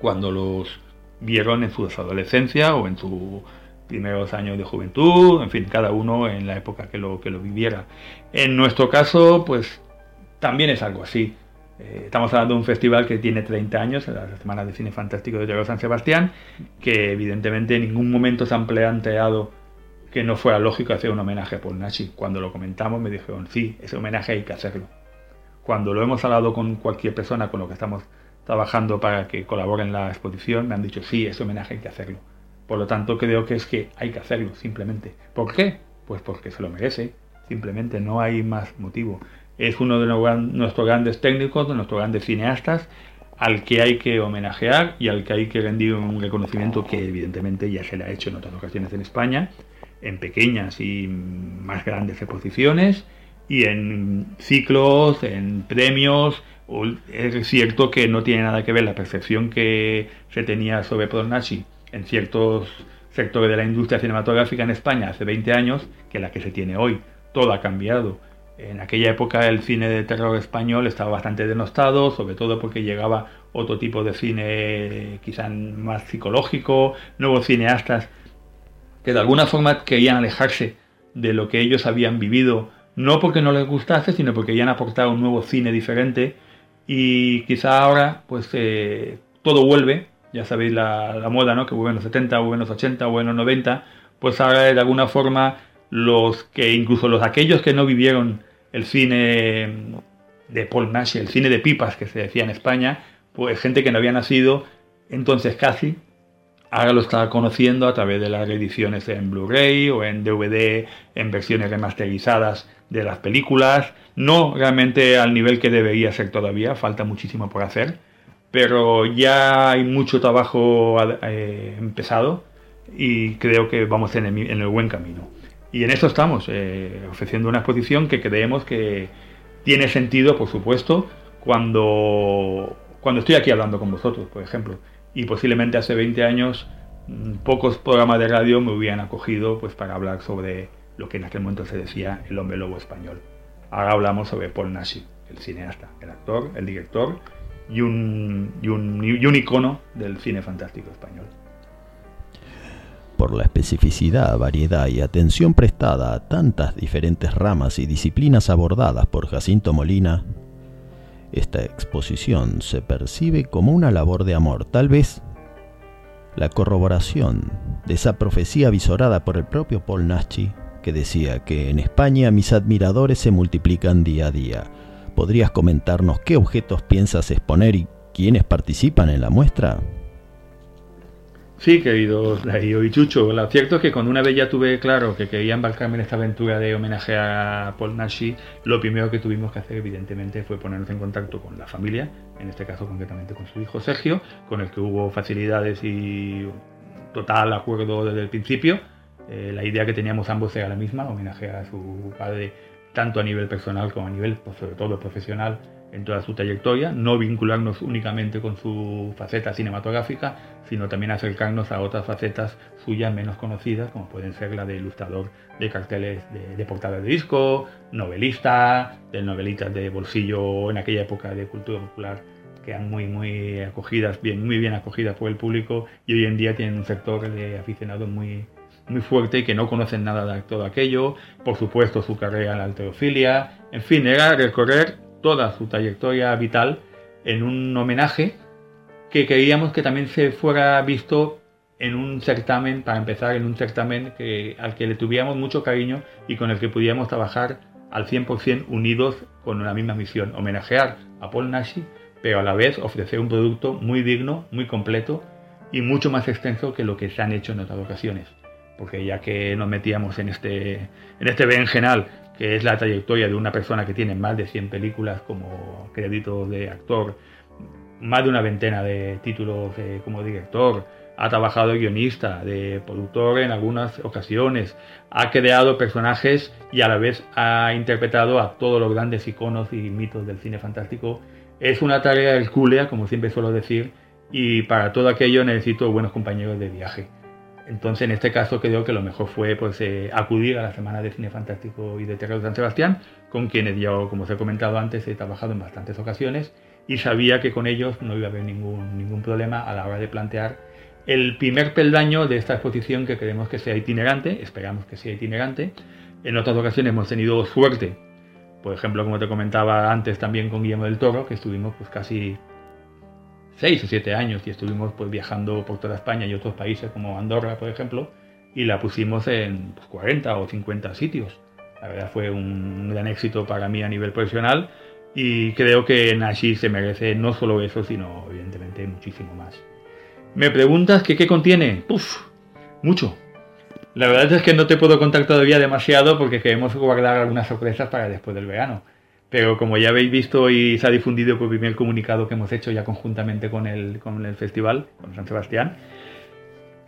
cuando los vieron en su adolescencia o en sus primeros años de juventud, en fin, cada uno en la época que lo, que lo viviera. En nuestro caso, pues también es algo así. Eh, estamos hablando de un festival que tiene 30 años, la Semana de Cine Fantástico de Terror San Sebastián, que evidentemente en ningún momento se han planteado que no fuera lógico hacer un homenaje a Paul Nashi. Cuando lo comentamos me dijeron, sí, ese homenaje hay que hacerlo. Cuando lo hemos hablado con cualquier persona con lo que estamos trabajando para que colabore en la exposición, me han dicho, sí, ese homenaje hay que hacerlo. Por lo tanto, creo que es que hay que hacerlo, simplemente. ¿Por qué? Pues porque se lo merece, simplemente, no hay más motivo. Es uno de nuestros grandes técnicos, de nuestros grandes cineastas, al que hay que homenajear y al que hay que rendir un reconocimiento que evidentemente ya se le ha hecho en otras ocasiones en España, en pequeñas y más grandes exposiciones y en ciclos, en premios. Es cierto que no tiene nada que ver la percepción que se tenía sobre Paul Nashi en ciertos sectores de la industria cinematográfica en España hace 20 años que la que se tiene hoy. Todo ha cambiado. En aquella época el cine de terror español estaba bastante denostado, sobre todo porque llegaba otro tipo de cine quizá más psicológico, nuevos cineastas que de alguna forma querían alejarse de lo que ellos habían vivido, no porque no les gustase, sino porque querían aportar un nuevo cine diferente. Y quizá ahora pues eh, todo vuelve, ya sabéis la, la moda, ¿no? Que vuelve en los 70, vuelve en los 80, vuelve en los 90, pues ahora de alguna forma los que incluso los aquellos que no vivieron el cine de Paul Nash, el cine de pipas que se decía en España, pues gente que no había nacido entonces casi ahora lo está conociendo a través de las reediciones en Blu-ray o en DVD, en versiones remasterizadas de las películas. No realmente al nivel que debería ser todavía, falta muchísimo por hacer, pero ya hay mucho trabajo eh, empezado y creo que vamos en el, buen camino. Y en eso estamos, eh, ofreciendo una exposición que creemos que tiene sentido, por supuesto, cuando, cuando estoy aquí hablando con vosotros, por ejemplo y posiblemente hace 20 años mm, pocos programas de radio me hubieran acogido pues para hablar sobre lo que en aquel momento se decía el hombre lobo español. Ahora hablamos sobre Paul Nashi, el cineasta, el actor, el director y un, y un, y un icono del cine fantástico español. Por la especificidad, variedad y atención prestada a tantas diferentes ramas y disciplinas abordadas por Jacinto Molina, esta exposición se percibe como una labor de amor, tal vez la corroboración de esa profecía visorada por el propio Paul Nashi, que decía que en España mis admiradores se multiplican día a día, ¿Podrías comentarnos qué objetos piensas exponer y quiénes participan en la muestra? Sí, queridos Darío y Chucho, lo cierto es que cuando una vez ya tuve claro que quería embarcarme en esta aventura de homenaje a Paul Nashi, lo primero que tuvimos que hacer evidentemente fue ponernos en contacto con la familia, en este caso concretamente con su hijo Sergio, con el que hubo facilidades y total acuerdo desde el principio. Eh, la idea que teníamos ambos era la misma, homenaje a su padre tanto a nivel personal como a nivel, pues, sobre todo profesional, en toda su trayectoria, no vincularnos únicamente con su faceta cinematográfica, sino también acercarnos a otras facetas suyas menos conocidas, como pueden ser la de ilustrador de carteles de, de portadas de disco, novelista, de novelitas de bolsillo en aquella época de cultura popular que eran muy muy acogidas, bien, muy bien acogidas por el público y hoy en día tienen un sector de aficionados muy, muy fuerte y que no conocen nada de todo aquello, por supuesto su carrera en la alterofilia, en fin, era recorrer toda su trayectoria vital en un homenaje que queríamos que también se fuera visto en un certamen, para empezar, en un certamen al que le tuviéramos mucho cariño y con el que pudiéramos trabajar al 100% unidos con la misma misión, homenajear a Paul Nashi, pero a la vez ofrecer un producto muy digno, muy completo y mucho más extenso que lo que se han hecho en otras ocasiones. Porque ya que nos metíamos en este, en este berenjenal que es la trayectoria de una persona que tiene más de 100 películas como crédito de actor, más de una veintena de títulos eh, como director, ha trabajado guionista, de productor en algunas ocasiones, ha creado personajes y a la vez ha interpretado a todos los grandes iconos y mitos del cine fantástico. Es una tarea hercúlea, como siempre suelo decir, y para todo aquello necesito buenos compañeros de viaje. Entonces, en este caso, creo que lo mejor fue pues, eh, acudir a la Semana de Cine Fantástico y de Terror de San Sebastián, con quienes yo, como os he comentado antes, he trabajado en bastantes ocasiones y sabía que con ellos no iba a haber ningún, ningún problema a la hora de plantear el primer peldaño de esta exposición que queremos que sea itinerante, esperamos que sea itinerante. En otras ocasiones hemos tenido suerte, por ejemplo, como te comentaba antes también con Guillermo del Toro, que estuvimos pues casi seis o siete años y estuvimos pues viajando por toda España y otros países como Andorra, por ejemplo, y la pusimos en pues, 40 o 50 sitios. La verdad fue un gran éxito para mí a nivel profesional y creo que Nashi se merece no solo eso, sino evidentemente muchísimo más. Me preguntas que qué contiene. Uf, mucho. La verdad es que no te puedo contar todavía demasiado porque queremos guardar algunas sorpresas para después del verano. Pero como ya habéis visto y se ha difundido por el primer comunicado que hemos hecho ya conjuntamente con el, con el festival, con San Sebastián,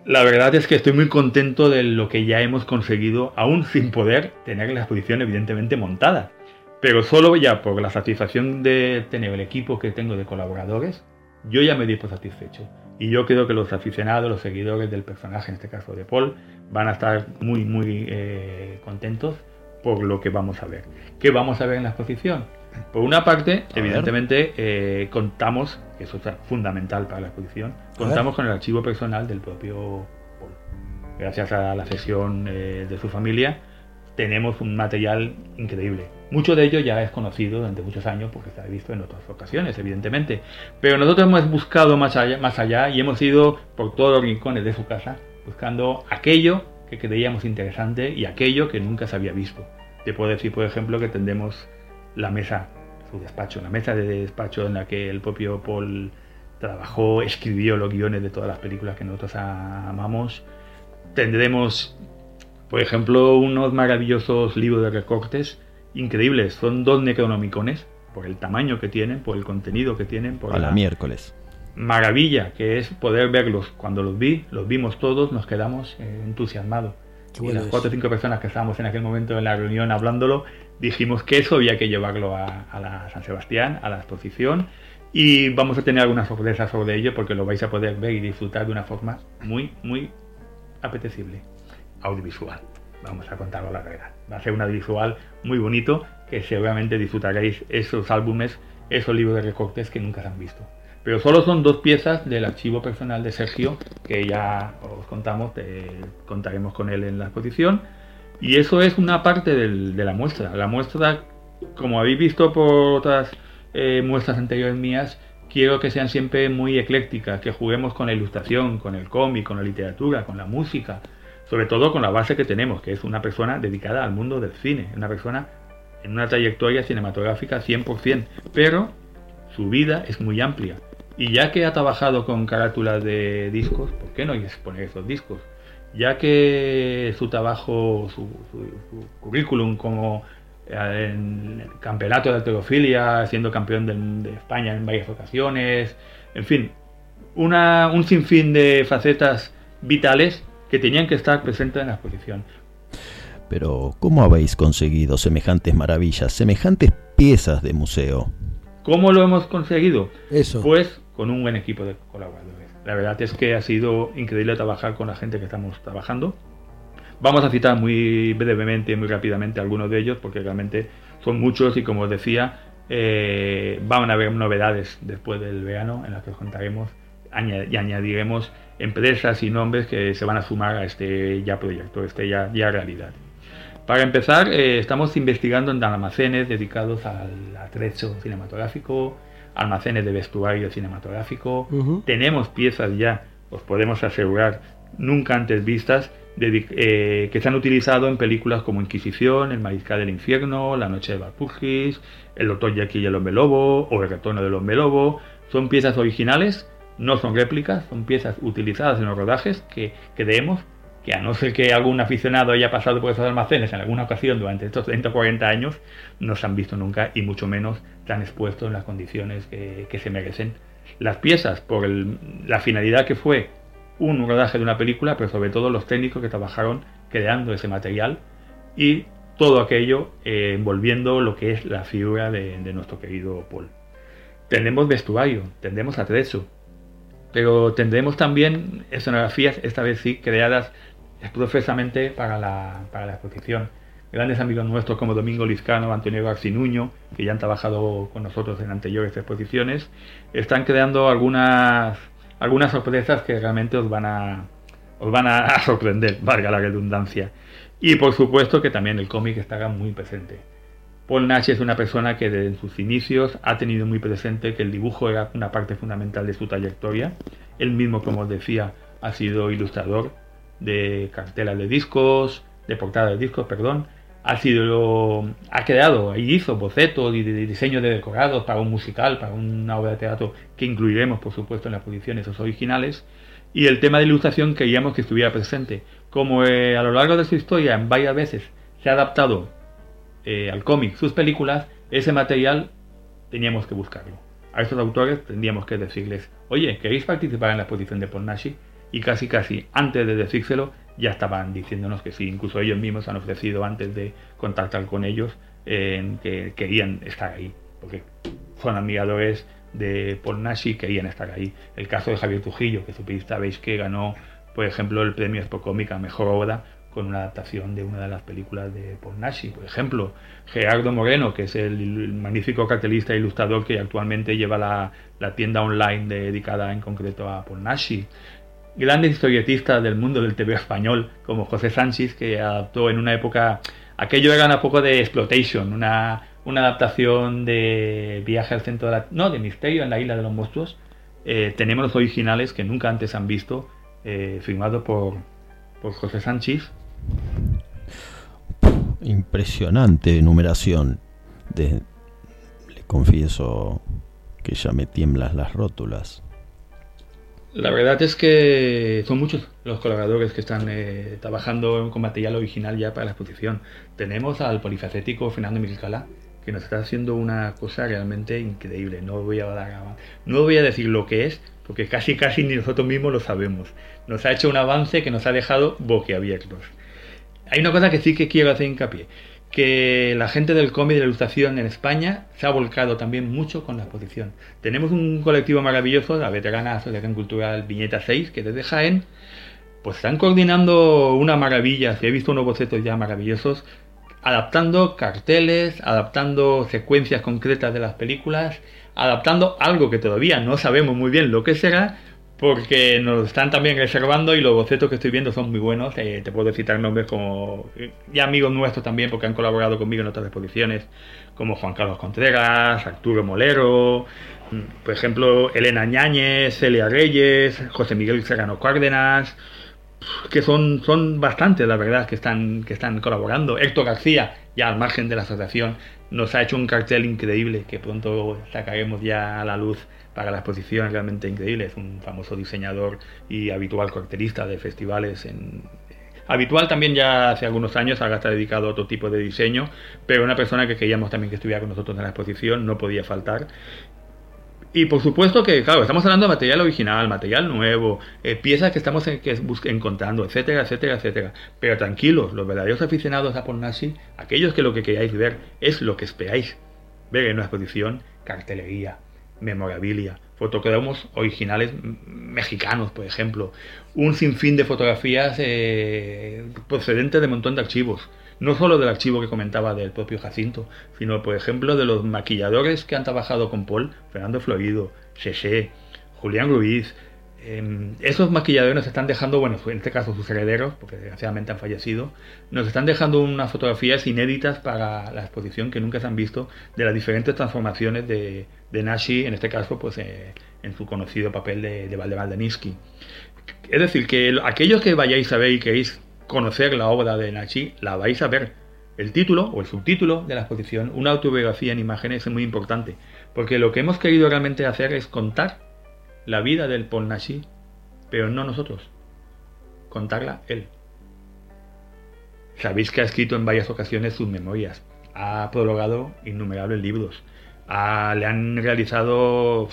la verdad es que estoy muy contento de lo que ya hemos conseguido, aún sin poder tener la exposición evidentemente montada. Pero solo ya por la satisfacción de tener el equipo que tengo de colaboradores, yo ya me di por satisfecho. Y yo creo que los aficionados, los seguidores del personaje, en este caso de Paul, van a estar muy, muy eh, contentos por lo que vamos a ver. ¿Qué vamos a ver en la exposición? Por una parte, A evidentemente, eh, contamos, que eso es fundamental para la exposición, contamos con el archivo personal del propio Paul. Gracias a la sesión eh, de su familia, tenemos un material increíble. Mucho de ello ya es conocido durante muchos años porque se ha visto en otras ocasiones, evidentemente. Pero nosotros hemos buscado más allá, más allá y hemos ido por todos los rincones de su casa buscando aquello que creíamos interesante y aquello que nunca se había visto. Te puedo decir, por ejemplo, que tendremos la mesa, su despacho, la mesa de despacho en la que el propio Paul trabajó, escribió los guiones de todas las películas que nosotros amamos. Tendremos, por ejemplo, unos maravillosos libros de recortes increíbles. Son dos necronomicones, por el tamaño que tienen, por el contenido que tienen, por A la miércoles. maravilla que es poder verlos. Cuando los vi, los vimos todos, nos quedamos eh, entusiasmados. Qué Y bueno las cuatro o cinco personas que estábamos en aquel momento en la reunión hablándolo, dijimos que eso había que llevarlo a, a la San Sebastián, a la exposición. Y vamos a tener algunas sorpresas sobre ello porque lo vais a poder ver y disfrutar de una forma muy, muy apetecible. Audiovisual. Vamos a contarlo la verdad. Va a ser un audiovisual muy bonito que seguramente disfrutaréis esos álbumes, esos libros de recortes que nunca se han visto. Pero solo son dos piezas del archivo personal de Sergio que ya os contamos, contaremos con él en la exposición. Y eso es una parte de la muestra. La muestra, como habéis visto por otras eh, muestras anteriores mías, quiero que sean siempre muy eclécticas, que juguemos con la ilustración, con el cómic, con la literatura, con la música, sobre todo con la base que tenemos, que es una persona dedicada al mundo del cine, una persona en una trayectoria cinematográfica 100%, pero su vida es muy amplia. Y ya que ha trabajado con carátulas de discos, ¿por qué no exponer esos discos? Ya que su trabajo, su, currículum como eh, en el campeonato de alterofilia, siendo campeón del- de, España en varias ocasiones, en fin, una, un sinfín de facetas vitales que tenían que estar presentes en la exposición. Pero, ¿cómo habéis conseguido semejantes maravillas, semejantes piezas de museo? ¿Cómo lo hemos conseguido? Eso. Pues con un buen equipo de colaboradores. La verdad es que ha sido increíble trabajar con la gente que estamos trabajando. Vamos a citar muy brevemente, muy rápidamente algunos de ellos, porque realmente son muchos y como os decía, eh, van a haber novedades después del verano en las que os contaremos y añadiremos empresas y nombres que se van a sumar a este ya proyecto, este ya, ya realidad. Para empezar, eh, estamos investigando en almacenes dedicados al atrecho cinematográfico, almacenes de vestuario cinematográfico. Ujú. Tenemos piezas ya, os podemos asegurar, nunca antes vistas, dedi- eh, que se han utilizado en películas como Inquisición, El Mariscal del Infierno, La Noche de Valpurgis, El Doctor Jackie y el Hombre Lobo o El Retorno del Hombre Lobo. Son piezas originales, no son réplicas, son piezas utilizadas en los rodajes que creemos que a no ser que algún aficionado haya pasado por esos almacenes en alguna ocasión durante estos 30 o 40 años, no se han visto nunca y mucho menos tan expuestos en las condiciones que, que se merecen. Las piezas, por la finalidad que fue un rodaje de una película, pero sobre todo los técnicos que trabajaron creando ese material y todo aquello eh, envolviendo lo que es la figura de, nuestro querido Paul. Tendremos vestuario, tendremos atrecho, pero tendremos también escenografías, esta vez sí, creadas profesamente para la, para la exposición. Grandes amigos nuestros como Domingo Lizcano, Antonio Garcinuño, que ya han trabajado con nosotros en anteriores exposiciones, están creando algunas, algunas sorpresas que realmente os van a, os van a sorprender, valga la redundancia. Y por supuesto que también el cómic estará muy presente. Paul Nash es una persona que desde sus inicios ha tenido muy presente que el dibujo era una parte fundamental de su trayectoria. Él mismo, como os decía, ha sido ilustrador de cartelas de discos, de portadas de discos, perdón. Ha sido, ha creado hizo bocetos y de diseño de decorados para un musical, para una obra de teatro que incluiremos, por supuesto, en las posiciones originales. Y el tema de ilustración queríamos que estuviera presente. Como eh, a lo largo de su historia, en varias veces se ha adaptado eh, al cómic sus películas, ese material teníamos que buscarlo. A estos autores tendríamos que decirles, oye, ¿queréis participar en la exposición de Pornashi? Y casi casi antes de decírselo ya estaban diciéndonos que sí, incluso ellos mismos han ofrecido antes de contactar con ellos eh, que querían estar ahí, porque son admiradores de Pornashi querían estar ahí. El caso de Javier Trujillo, que supiste, sabéis que ganó, por ejemplo, el premio Expo Cómica Mejor Obra con una adaptación de una de las películas de Pornashi, por ejemplo. Gerardo Moreno, que es el, magnífico cartelista e ilustrador que actualmente lleva la, la tienda online dedicada en concreto a Pornashi. Grandes historietistas del mundo del TV español, como José Sánchez, que adaptó en una época, aquello era un poco de exploitation, una, una adaptación de Viaje al centro de la... No, de Misterio en la isla de los monstruos. Eh, tenemos los originales que nunca antes han visto, eh, firmado por, por José Sánchez. Impresionante numeración. De, le confieso que ya me tiemblan las rótulas. La verdad es que son muchos los colaboradores que están eh, trabajando con material original ya para la exposición. Tenemos al polifacético Fernando Milcala, que nos está haciendo una cosa realmente increíble. No voy a dar, no voy a decir lo que es, porque casi casi ni nosotros mismos lo sabemos. Nos ha hecho un avance que nos ha dejado boquiabiertos. Hay una cosa que sí que quiero hacer hincapié, que la gente del cómic de la ilustración en España se ha volcado también mucho con la exposición. Tenemos un colectivo maravilloso, la veterana Asociación Cultural Viñeta 6, que desde Jaén, pues están coordinando una maravilla, si he visto unos bocetos ya maravillosos, adaptando carteles, adaptando secuencias concretas de las películas, adaptando algo que todavía no sabemos muy bien lo que será, porque nos están también reservando y los bocetos que estoy viendo son muy buenos. Eh, te puedo citar nombres como ya amigos nuestros también, porque han colaborado conmigo en otras exposiciones, como Juan Carlos Contreras, Arturo Molero, por ejemplo, Elena Ñáñez, Celia Reyes, José Miguel Serrano Cárdenas. que son, son bastantes, la verdad, que están, que están colaborando. Héctor García, ya al margen de la asociación, nos ha hecho un cartel increíble que pronto sacaremos ya a la luz para la exposición, realmente increíble. Es un famoso diseñador y habitual cartelista de festivales en, habitual también ya hace algunos años, ahora está dedicado a otro tipo de diseño, pero una persona que queríamos también que estuviera con nosotros en la exposición no podía faltar. Y por supuesto que, claro, estamos hablando de material original, material nuevo, eh, piezas que estamos en- que encontrando, etcétera, etcétera, etcétera. Pero tranquilos, los verdaderos aficionados a Pornasi, aquellos que lo que queráis ver es lo que esperáis ver en una exposición, cartelería, memorabilia, fotocromos originales mexicanos, por ejemplo, un sinfín de fotografías eh, procedentes de un montón de archivos. No solo del archivo que comentaba del propio Jacinto, sino, por ejemplo, de los maquilladores que han trabajado con Paul, Fernando Florido, Cheché, Julián Ruiz. Eh, esos maquilladores nos están dejando, bueno, en este caso sus herederos, porque desgraciadamente han fallecido, nos están dejando unas fotografías inéditas para la exposición que nunca se han visto de las diferentes transformaciones de, de Nashi, en este caso, pues eh, en su conocido papel de, de Valdemar Deniski. Es decir, que el- aquellos que vayáis a ver y queréis conocer la obra de Nachi, la vais a ver. El título o el subtítulo de la exposición, una autobiografía en imágenes, es muy importante, porque lo que hemos querido realmente hacer es contar la vida del Paul Nashi, pero no nosotros, contarla él. Sabéis que ha escrito en varias ocasiones sus memorias, ha prologado innumerables libros, le han realizado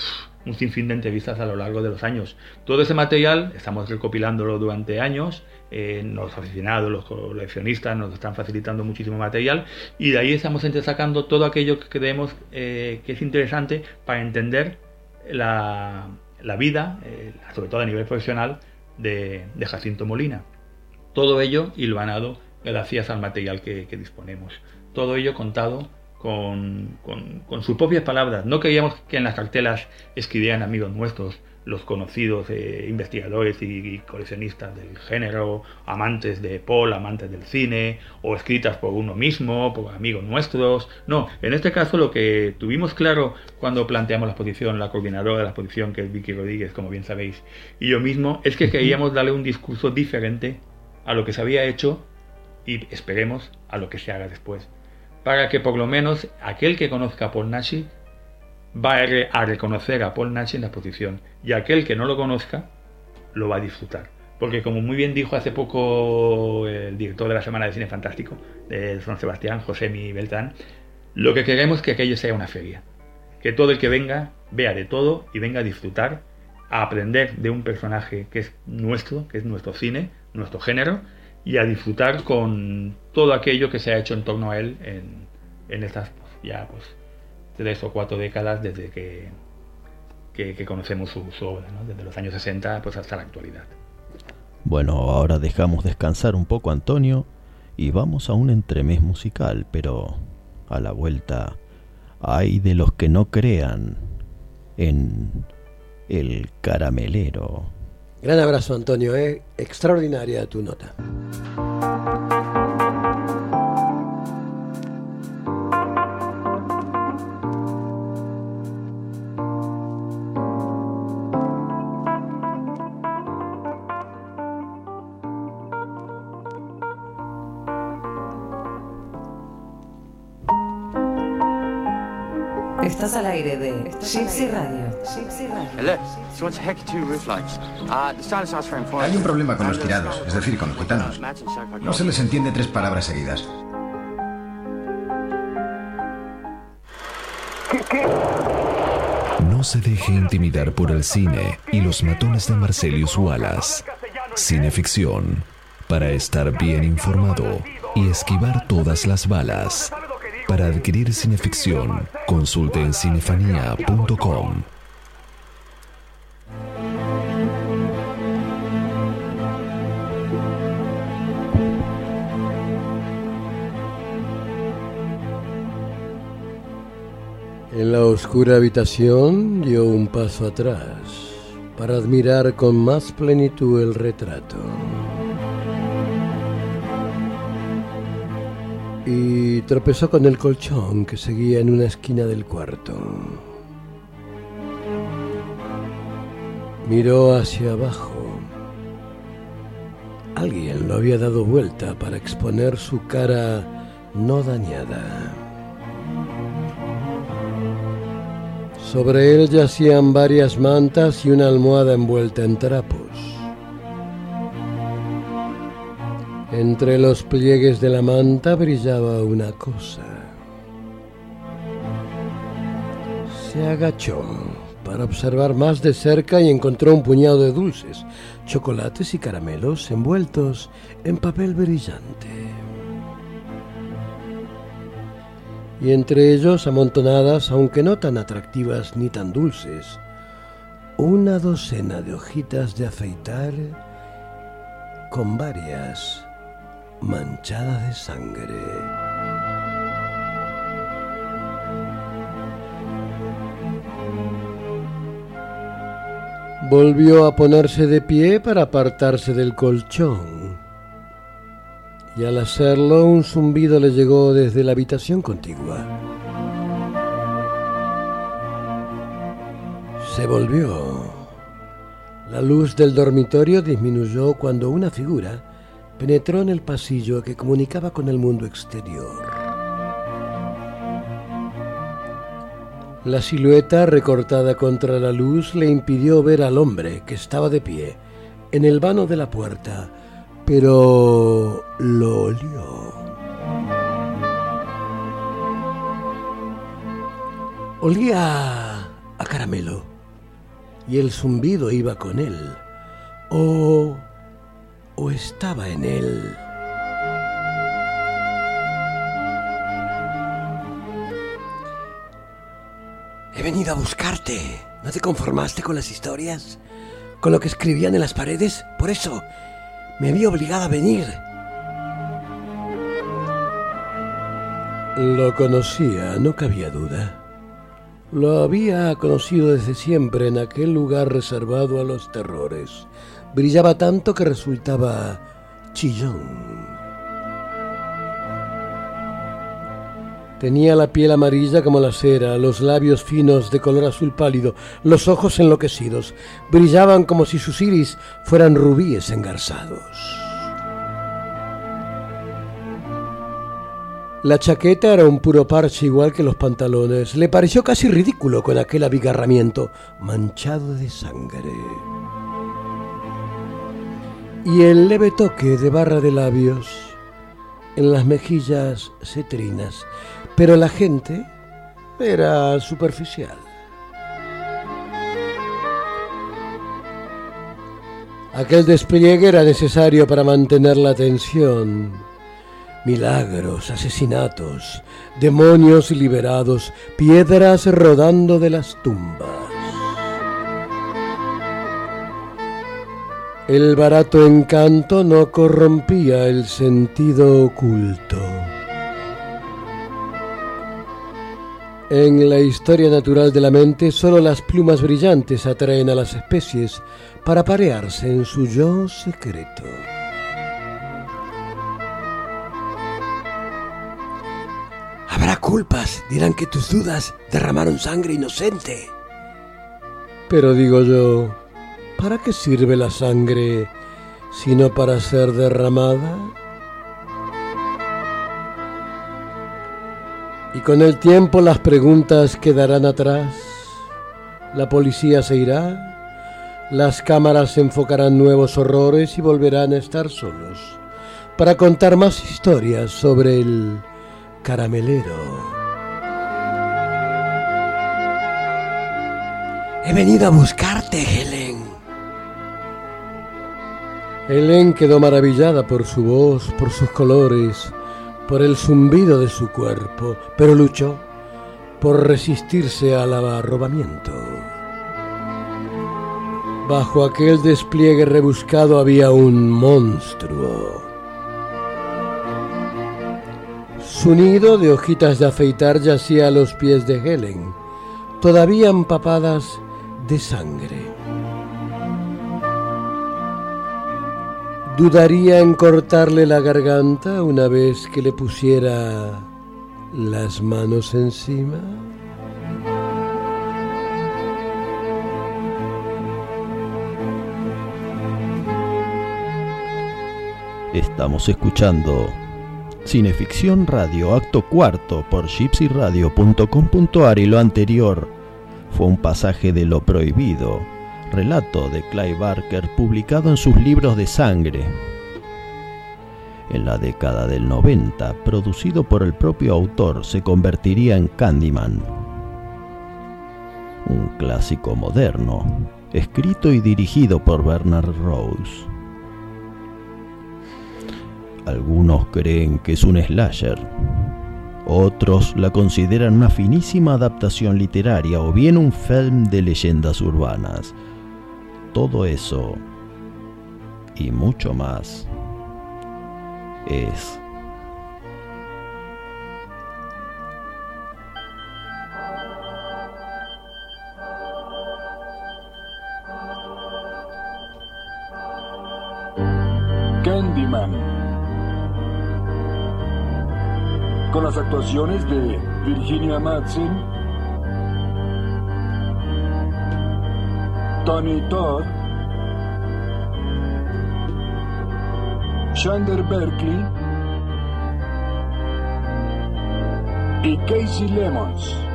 un sinfín de entrevistas a lo largo de los años. Todo ese material estamos recopilándolo durante años, eh, los aficionados, los coleccionistas nos están facilitando muchísimo material y de ahí estamos sacando todo aquello que creemos eh, que es interesante para entender la, la vida, eh, sobre todo a nivel profesional, de, Jacinto Molina. Todo ello hilvanado gracias al material que, disponemos. Todo ello contado con, con- con sus propias palabras. No queríamos que en las cartelas escribieran amigos nuestros, los conocidos eh, investigadores y, y coleccionistas del género, amantes de Paul, amantes del cine, o escritas por uno mismo, por amigos nuestros. No, en este caso lo que tuvimos claro cuando planteamos la exposición, la coordinadora de la exposición, que es Vicky Rodríguez, como bien sabéis, y yo mismo, es que queríamos darle un discurso diferente a lo que se había hecho y esperemos a lo que se haga después. Para que por lo menos aquel que conozca a Paul Nashi va a, re- a reconocer a Paul Nashi en la exposición y aquel que no lo conozca lo va a disfrutar. Porque como muy bien dijo hace poco el director de la Semana de Cine Fantástico de San Sebastián, José Mi Beltrán, lo que queremos es que aquello sea una feria. Que todo el que venga vea de todo y venga a disfrutar, a aprender de un personaje que es nuestro, que es nuestro cine, nuestro género, y a disfrutar con todo aquello que se ha hecho en torno a él en, estas ya pues tres o cuatro décadas desde que, que, que conocemos su, su obra, ¿no? desde los años 60 pues hasta la actualidad. Bueno, ahora dejamos descansar un poco a Antonio y vamos a un entremés musical, pero a la vuelta hay de los que no crean en el caramelero. Gran abrazo, Antonio. ¿eh? Extraordinaria tu nota. Estás al aire de Gypsy Radio. Hey, look, so what's heck two roof lights? Uh, the silence house frame four. Hay un problema con los tirados, es decir, con los gitanos. No se les entiende tres palabras seguidas. No se deje intimidar por el cine y los matones de Marcelius Wallace. Cineficción, para estar bien informado y esquivar todas las balas. Para adquirir cineficción, consulte en cinefanía.com. En la oscura habitación dio un paso atrás para admirar con más plenitud el retrato. Y tropezó con el colchón que seguía en una esquina del cuarto. Miró hacia abajo Alguien lo había dado vuelta para exponer su cara no dañada. Sobre él yacían varias mantas y una almohada envuelta en trapos. Entre los pliegues de la manta brillaba una cosa. Se agachó para observar más de cerca y encontró un puñado de dulces, chocolates y caramelos envueltos en papel brillante. Y entre ellos amontonadas, aunque no tan atractivas ni tan dulces, una docena de hojitas de afeitar con varias manchadas de sangre. Volvió a ponerse de pie para apartarse del colchón. Y al hacerlo un zumbido le llegó desde la habitación contigua. Se volvió. La luz del dormitorio disminuyó cuando una figura penetró en el pasillo que comunicaba con el mundo exterior. La silueta recortada contra la luz le impidió ver al hombre que estaba de pie en el vano de la puerta, pero lo olió. Olía a caramelo y el zumbido iba con él, o, o estaba en él. He venido a buscarte. ¿No te conformaste con las historias? ¿Con lo que escribían en las paredes? Por eso me vi obligada a venir. Lo conocía, no cabía duda. Lo había conocido desde siempre en aquel lugar reservado a los terrores. Brillaba tanto que resultaba chillón. Tenía la piel amarilla como la cera, los labios finos de color azul pálido, los ojos enloquecidos. Brillaban como si sus iris fueran rubíes engarzados. La chaqueta era un puro parche igual que los pantalones. Le pareció casi ridículo con aquel abigarramiento manchado de sangre. Y el leve toque de barra de labios en las mejillas cetrinas pero la gente era superficial. Aquel despliegue era necesario para mantener la atención. Milagros, asesinatos, demonios liberados, piedras rodando de las tumbas. El barato encanto no corrompía el sentido oculto. En la historia natural de la mente, solo las plumas brillantes atraen a las especies para parearse en su yo secreto. Habrá culpas, dirán que tus dudas derramaron sangre inocente. Pero digo yo, ¿para qué sirve la sangre sino para ser derramada? Y con el tiempo las preguntas quedarán atrás, la policía se irá, las cámaras enfocarán nuevos horrores y volverán a estar solos para contar más historias sobre el caramelero. He venido a buscarte, Helen. Helen quedó maravillada por su voz, por sus colores, por el zumbido de su cuerpo, pero luchó por resistirse al arrobamiento. Bajo aquel despliegue rebuscado había un monstruo. Su nido de hojitas de afeitar yacía a los pies de Helen, todavía empapadas de sangre. ¿Dudaría en cortarle la garganta una vez que le pusiera las manos encima? Estamos escuchando Cineficción Radio, acto cuarto por gypsyradio.com.ar y lo anterior fue un pasaje de Lo Prohibido, relato de Clive Barker publicado en sus libros de sangre. En la década del 90, producido por el propio autor, se convertiría en Candyman, un clásico moderno, escrito y dirigido por Bernard Rose. Algunos creen que es un slasher, otros la consideran una finísima adaptación literaria o bien un film de leyendas urbanas. Todo eso y mucho más es Candyman. Con las actuaciones de Virginia Madsen, Tony Todd, Shander Berkeley y Casey Lemons.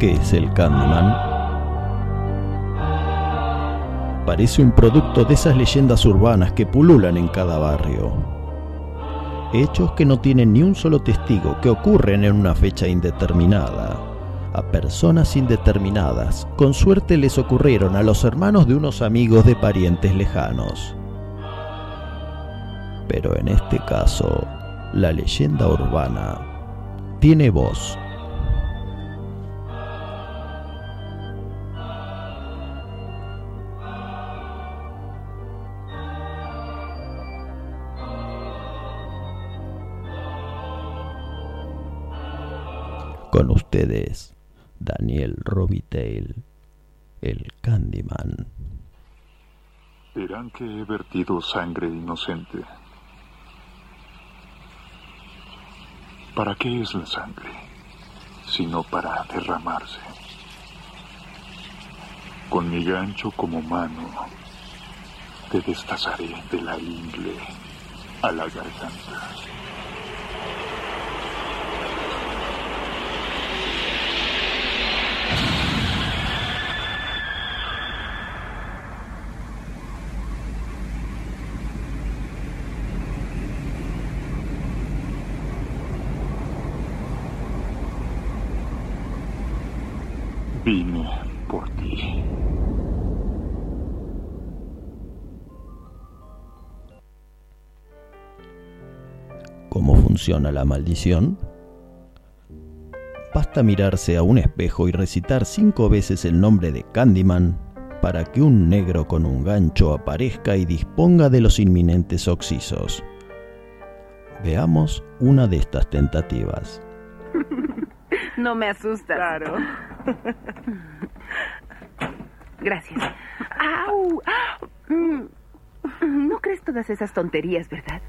¿Qué es el Candyman? Parece un producto de esas leyendas urbanas que pululan en cada barrio. Hechos que no tienen ni un solo testigo, que ocurren en una fecha indeterminada. A personas indeterminadas, con suerte les ocurrieron a los hermanos de unos amigos de parientes lejanos. Pero en este caso, la leyenda urbana tiene voz ustedes, Daniel Robitaille, el Candyman. Dirán que he vertido sangre inocente. ¿Para qué es la sangre? Sino para derramarse. Con mi gancho como mano, te destazaré de la ingle a la garganta. Vine por ti. ¿Cómo funciona la maldición? Basta mirarse a un espejo y recitar cinco veces el nombre de Candyman para que un negro con un gancho aparezca y disponga de los inminentes oxisos. Veamos una de estas tentativas. *laughs* No me asustas. Claro. *laughs* Gracias. ¡Au! Mm, No crees todas esas tonterías, ¿verdad?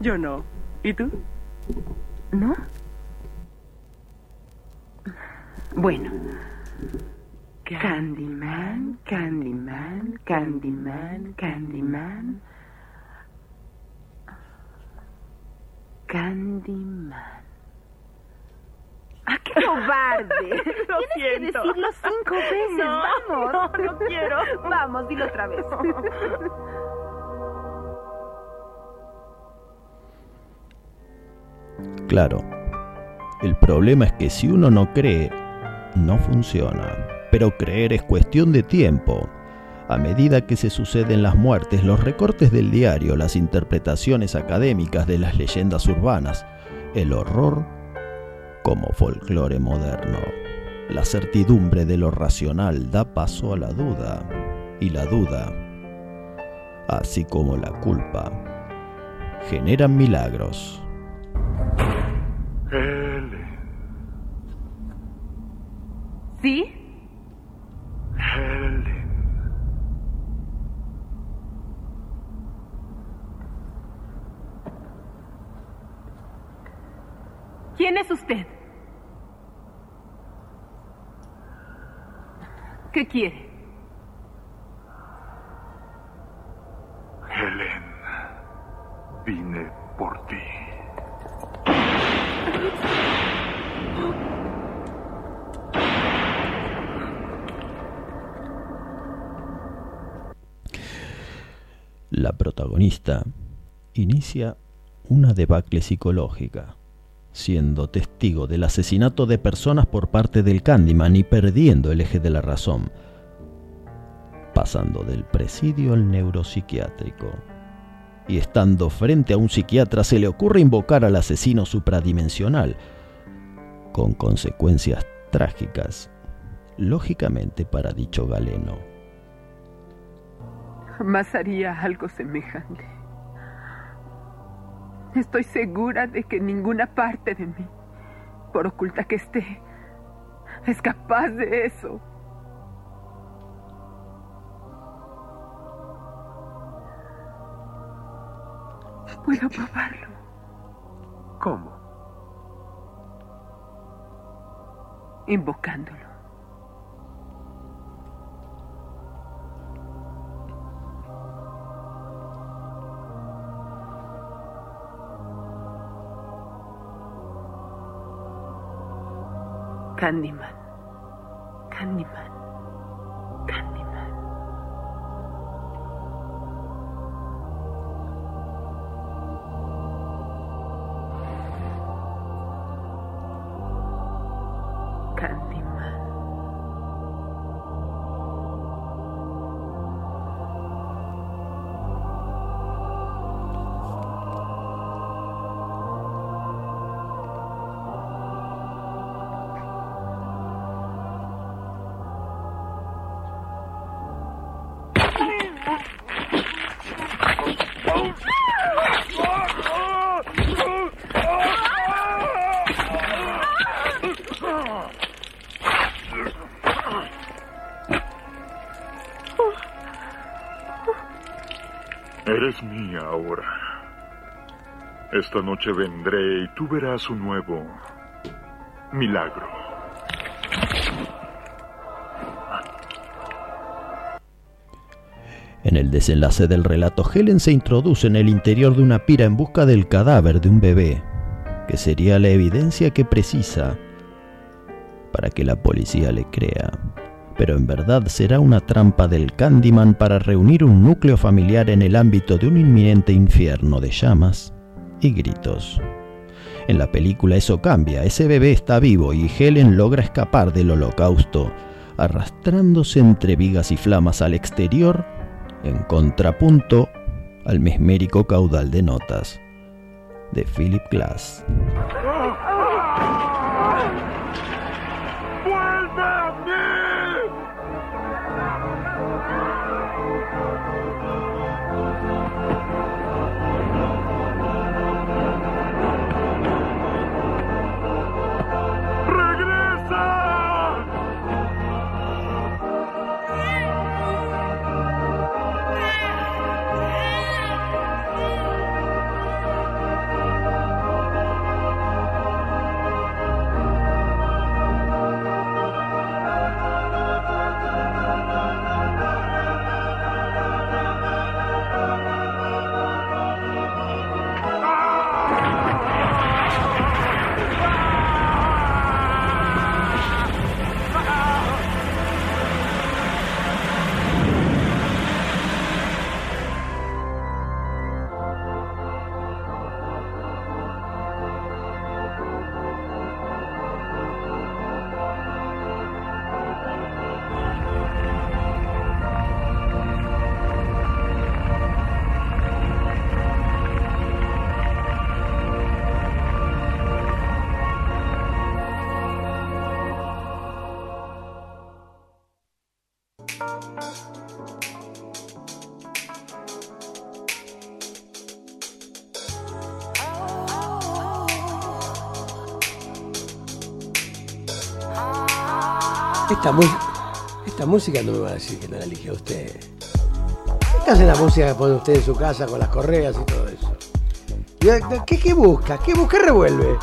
Yo no. ¿Y tú? ¿No? Bueno. Candyman, Candyman, Candyman, Candyman. Candyman. ¡Ah, qué cobarde! *laughs* Lo Tienes siento. que decirlo cinco veces. No, Vamos. no, no quiero. *laughs* Vamos, dilo otra vez. Claro, el problema es que si uno no cree, no funciona. Pero creer es cuestión de tiempo. A medida que se suceden las muertes, los recortes del diario, las interpretaciones académicas de las leyendas urbanas, el horror como folclore moderno. La certidumbre de lo racional da paso a la duda, y la duda, así como la culpa, generan milagros. ¿Sí? Helen. ¿Quién es usted? ¿Qué quiere? Helen. Vine por ti. La protagonista inicia una debacle psicológica, siendo testigo del asesinato de personas por parte del Candyman y perdiendo el eje de la razón, pasando del presidio al neuropsiquiátrico. Y estando frente a un psiquiatra se le ocurre invocar al asesino supradimensional, con consecuencias trágicas, lógicamente para dicho galeno. Jamás haría algo semejante. Estoy segura de que ninguna parte de mí, por oculta que esté, es capaz de eso. Puedo probarlo. ¿Cómo? Invocándolo. Candyman. Candyman. Candyman. Esta noche vendré y tú verás un nuevo milagro. En el desenlace del relato, Helen se introduce en el interior de una pira en busca del cadáver de un bebé, que sería la evidencia que precisa para que la policía le crea. Pero en verdad será una trampa del Candyman para reunir un núcleo familiar en el ámbito de un inminente infierno de llamas y gritos. En la película eso cambia, ese bebé está vivo y Helen logra escapar del holocausto, arrastrándose entre vigas y flamas al exterior en contrapunto al mesmérico caudal de notas de Philip Glass. Esta, esta música no me va a decir que no la eligió usted. Esta es la música que pone usted en su casa con las correas y todo eso. ¿Y a- ¿Qué, qué busca? ¿Qué busca? ¿Qué revuelve?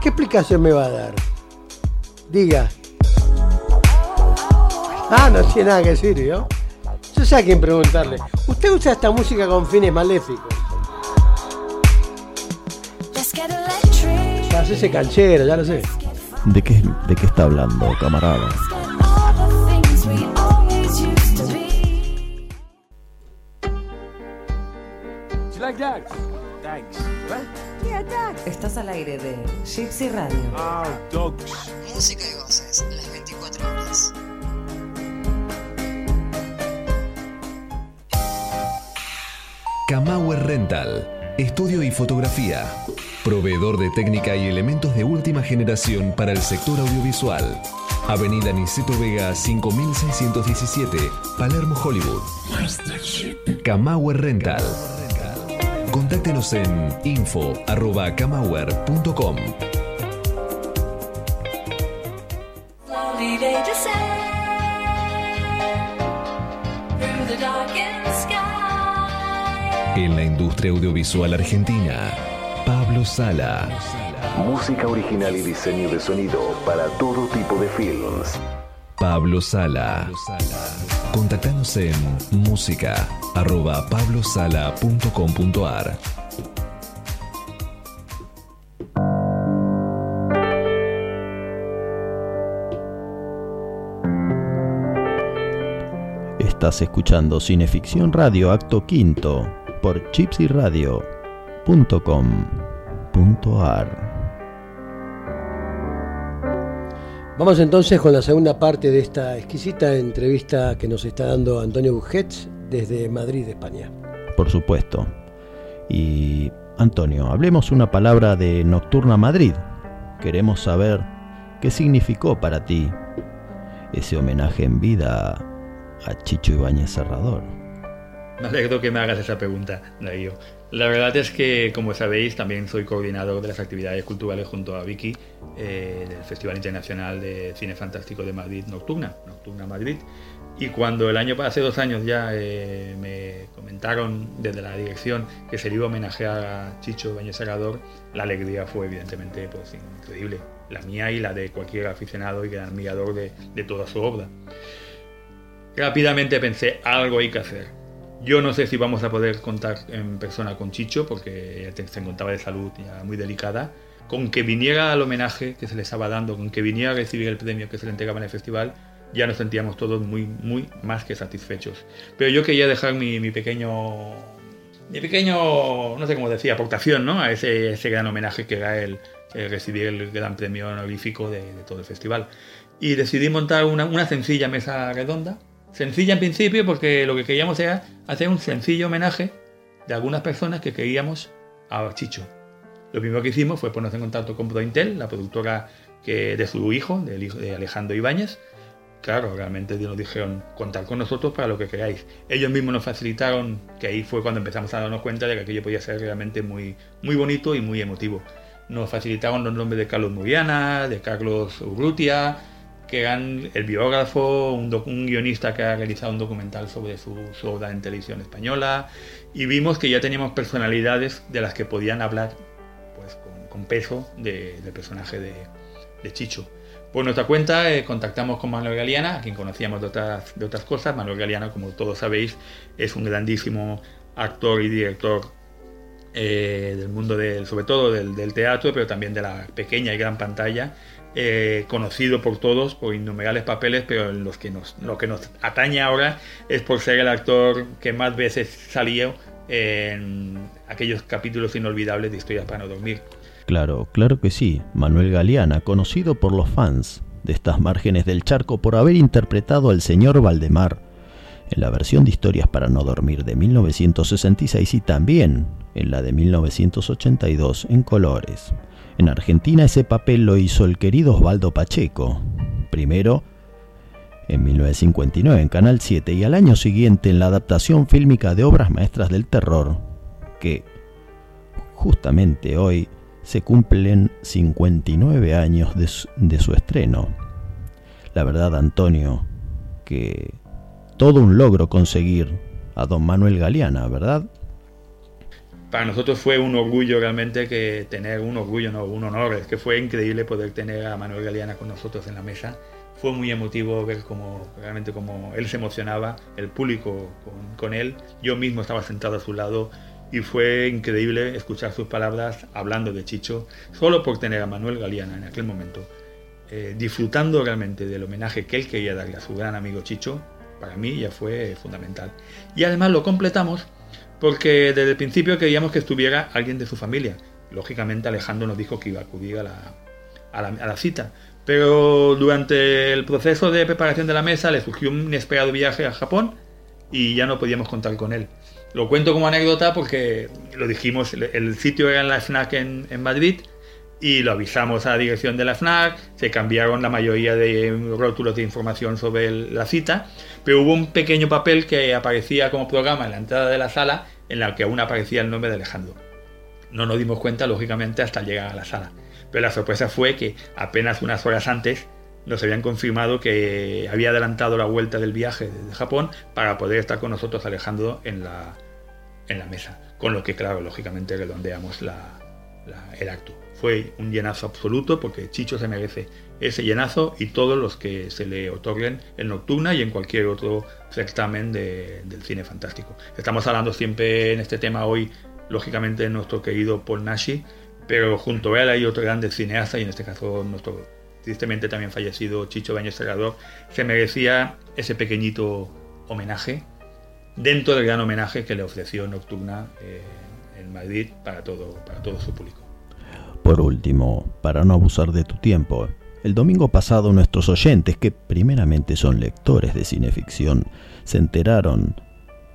¿Qué explicación me va a dar? Diga. Ah, no tiene nada que decir, ¿yo? Yo sé a quién preguntarle. Usted usa esta música con fines maléficos. Para hacerse canchero, ya lo sé. ¿De qué, ¿De qué está hablando, camarada? Aire de Gypsy Radio. Ah, dogs. Música y voces, las 24 horas. Camauer Rental, estudio y fotografía. Proveedor de técnica y elementos de última generación para el sector audiovisual. Avenida Niceto Vega 5617, Palermo, Hollywood. Camauer Rental. Contáctenos en info.camauer.com. En la industria audiovisual argentina, Pablo Sala. Música original y diseño de sonido para todo tipo de films. Pablo Sala. Contactanos en música arroba pablosala.com.ar. Estás escuchando Cineficción Radio Acto Quinto por chipsyradio.com.ar. Vamos entonces con la segunda parte de esta exquisita entrevista que nos está dando Antonio Bujets desde Madrid, España. Por supuesto. Y Antonio, hablemos una palabra de Nocturna Madrid. Queremos saber qué significó para ti ese homenaje en vida a Chicho Ibáñez Serrador. Me alegro que me hagas esa pregunta, Darío. La verdad es que, como sabéis, también soy coordinador de las actividades culturales junto a Vicky eh, del Festival Internacional de Cine Fantástico de Madrid Nocturna, Nocturna Madrid. Y cuando el año, hace dos años ya, eh, me comentaron desde la dirección que se le iba a homenajear a Chicho Ibáñez Serrador, la alegría fue evidentemente pues, increíble. La mía y la de cualquier aficionado y gran admirador de, de toda su obra. Rápidamente pensé, algo hay que hacer. Yo no sé si vamos a poder contar en persona con Chicho, porque se encontraba de salud ya muy delicada. Con que viniera al homenaje que se le estaba dando, con que viniera a recibir el premio que se le entregaba en el festival, ya nos sentíamos todos muy, muy más que satisfechos. Pero yo quería dejar mi, pequeño, mi pequeño, no sé cómo decía, aportación ¿no? a ese, ese gran homenaje que era el, el recibir el gran premio honorífico de, todo el festival. Y decidí montar una sencilla mesa redonda, sencilla en principio porque lo que queríamos era hacer un sencillo homenaje de algunas personas que queríamos a Chicho. Lo primero que hicimos fue ponernos en contacto con Prointel, la productora que, de su hijo, del hijo de Alejandro Ibáñez. Claro, realmente nos dijeron contar con nosotros para lo que queráis. Ellos mismos nos facilitaron, que ahí fue cuando empezamos a darnos cuenta de que aquello podía ser realmente muy, muy bonito y muy emotivo. Nos facilitaron los nombres de Carlos Muriana, de Carlos Urrutia, que eran el biógrafo, un, guionista que ha realizado un documental sobre su, su obra en televisión española, y vimos que ya teníamos personalidades de las que podían hablar pues, con, peso de- del personaje de, Chicho. Por nuestra cuenta eh, contactamos con Manuel Galeana, a quien conocíamos de otras, de otras cosas. Manuel Galeana, como todos sabéis, es un grandísimo actor y director eh, del mundo del, sobre todo del teatro, pero también de la pequeña y gran pantalla, eh, conocido por todos por innumerables papeles, pero en los que nos, lo que nos atañe ahora es por ser el actor que más veces salió en aquellos capítulos inolvidables de Historias para no dormir. Claro, claro que sí. Manuel Galeana, conocido por los fans de estas márgenes del charco por haber interpretado al señor Valdemar en la versión de Historias para no dormir de 1966 y también en la de 1982 en colores. En Argentina ese papel lo hizo el querido Osvaldo Pacheco, primero en 1959 en Canal 7 y al año siguiente en la adaptación fílmica de obras maestras del terror, que justamente hoy se cumplen 59 años de su, estreno. La verdad, Antonio, que todo un logro conseguir a don Manuel Galeana, ¿verdad? Para nosotros fue un orgullo realmente que tener un orgullo, no, un honor, es que fue increíble poder tener a Manuel Galeana con nosotros en la mesa. Fue muy emotivo ver cómo realmente cómo él se emocionaba, el público con, él, yo mismo estaba sentado a su lado y fue increíble escuchar sus palabras hablando de Chicho, solo por tener a Manuel Galeana en aquel momento, eh, disfrutando realmente del homenaje que él quería darle a su gran amigo Chicho, para mí ya fue fundamental. Y además lo completamos porque desde el principio queríamos que estuviera alguien de su familia. Lógicamente Alejandro nos dijo que iba a acudir a la, a la, a la cita, pero durante el proceso de preparación de la mesa le surgió un inesperado viaje a Japón y ya no podíamos contar con él. Lo cuento como anécdota porque lo dijimos, el- sitio era en la FNAC en Madrid y lo avisamos a la dirección de la FNAC, se cambiaron la mayoría de rótulos de información sobre el- la cita, pero hubo un pequeño papel que aparecía como programa en la entrada de la sala en la que aún aparecía el nombre de Alejandro. No nos dimos cuenta, lógicamente, hasta llegar a la sala. Pero la sorpresa fue que apenas unas horas antes nos habían confirmado que había adelantado la vuelta del viaje desde Japón para poder estar con nosotros Alejandro en la, en la mesa. Con lo que, claro, lógicamente redondeamos la- la- el acto. Fue un llenazo absoluto porque Chicho se merece ese llenazo y todos los que se le otorguen en Nocturna y en cualquier otro certamen de- del cine fantástico. Estamos hablando siempre en este tema hoy, lógicamente, de nuestro querido Paul Nashi, pero junto a él hay otro grande cineasta y en este caso nuestro tristemente también fallecido Chicho Bañez Serrador, se merecía ese pequeñito homenaje dentro del gran homenaje que le ofreció Nocturna eh, en Madrid para todo, para todo su público. Por último, para no abusar de tu tiempo, el domingo pasado nuestros oyentes, que primeramente son lectores de cineficción, se enteraron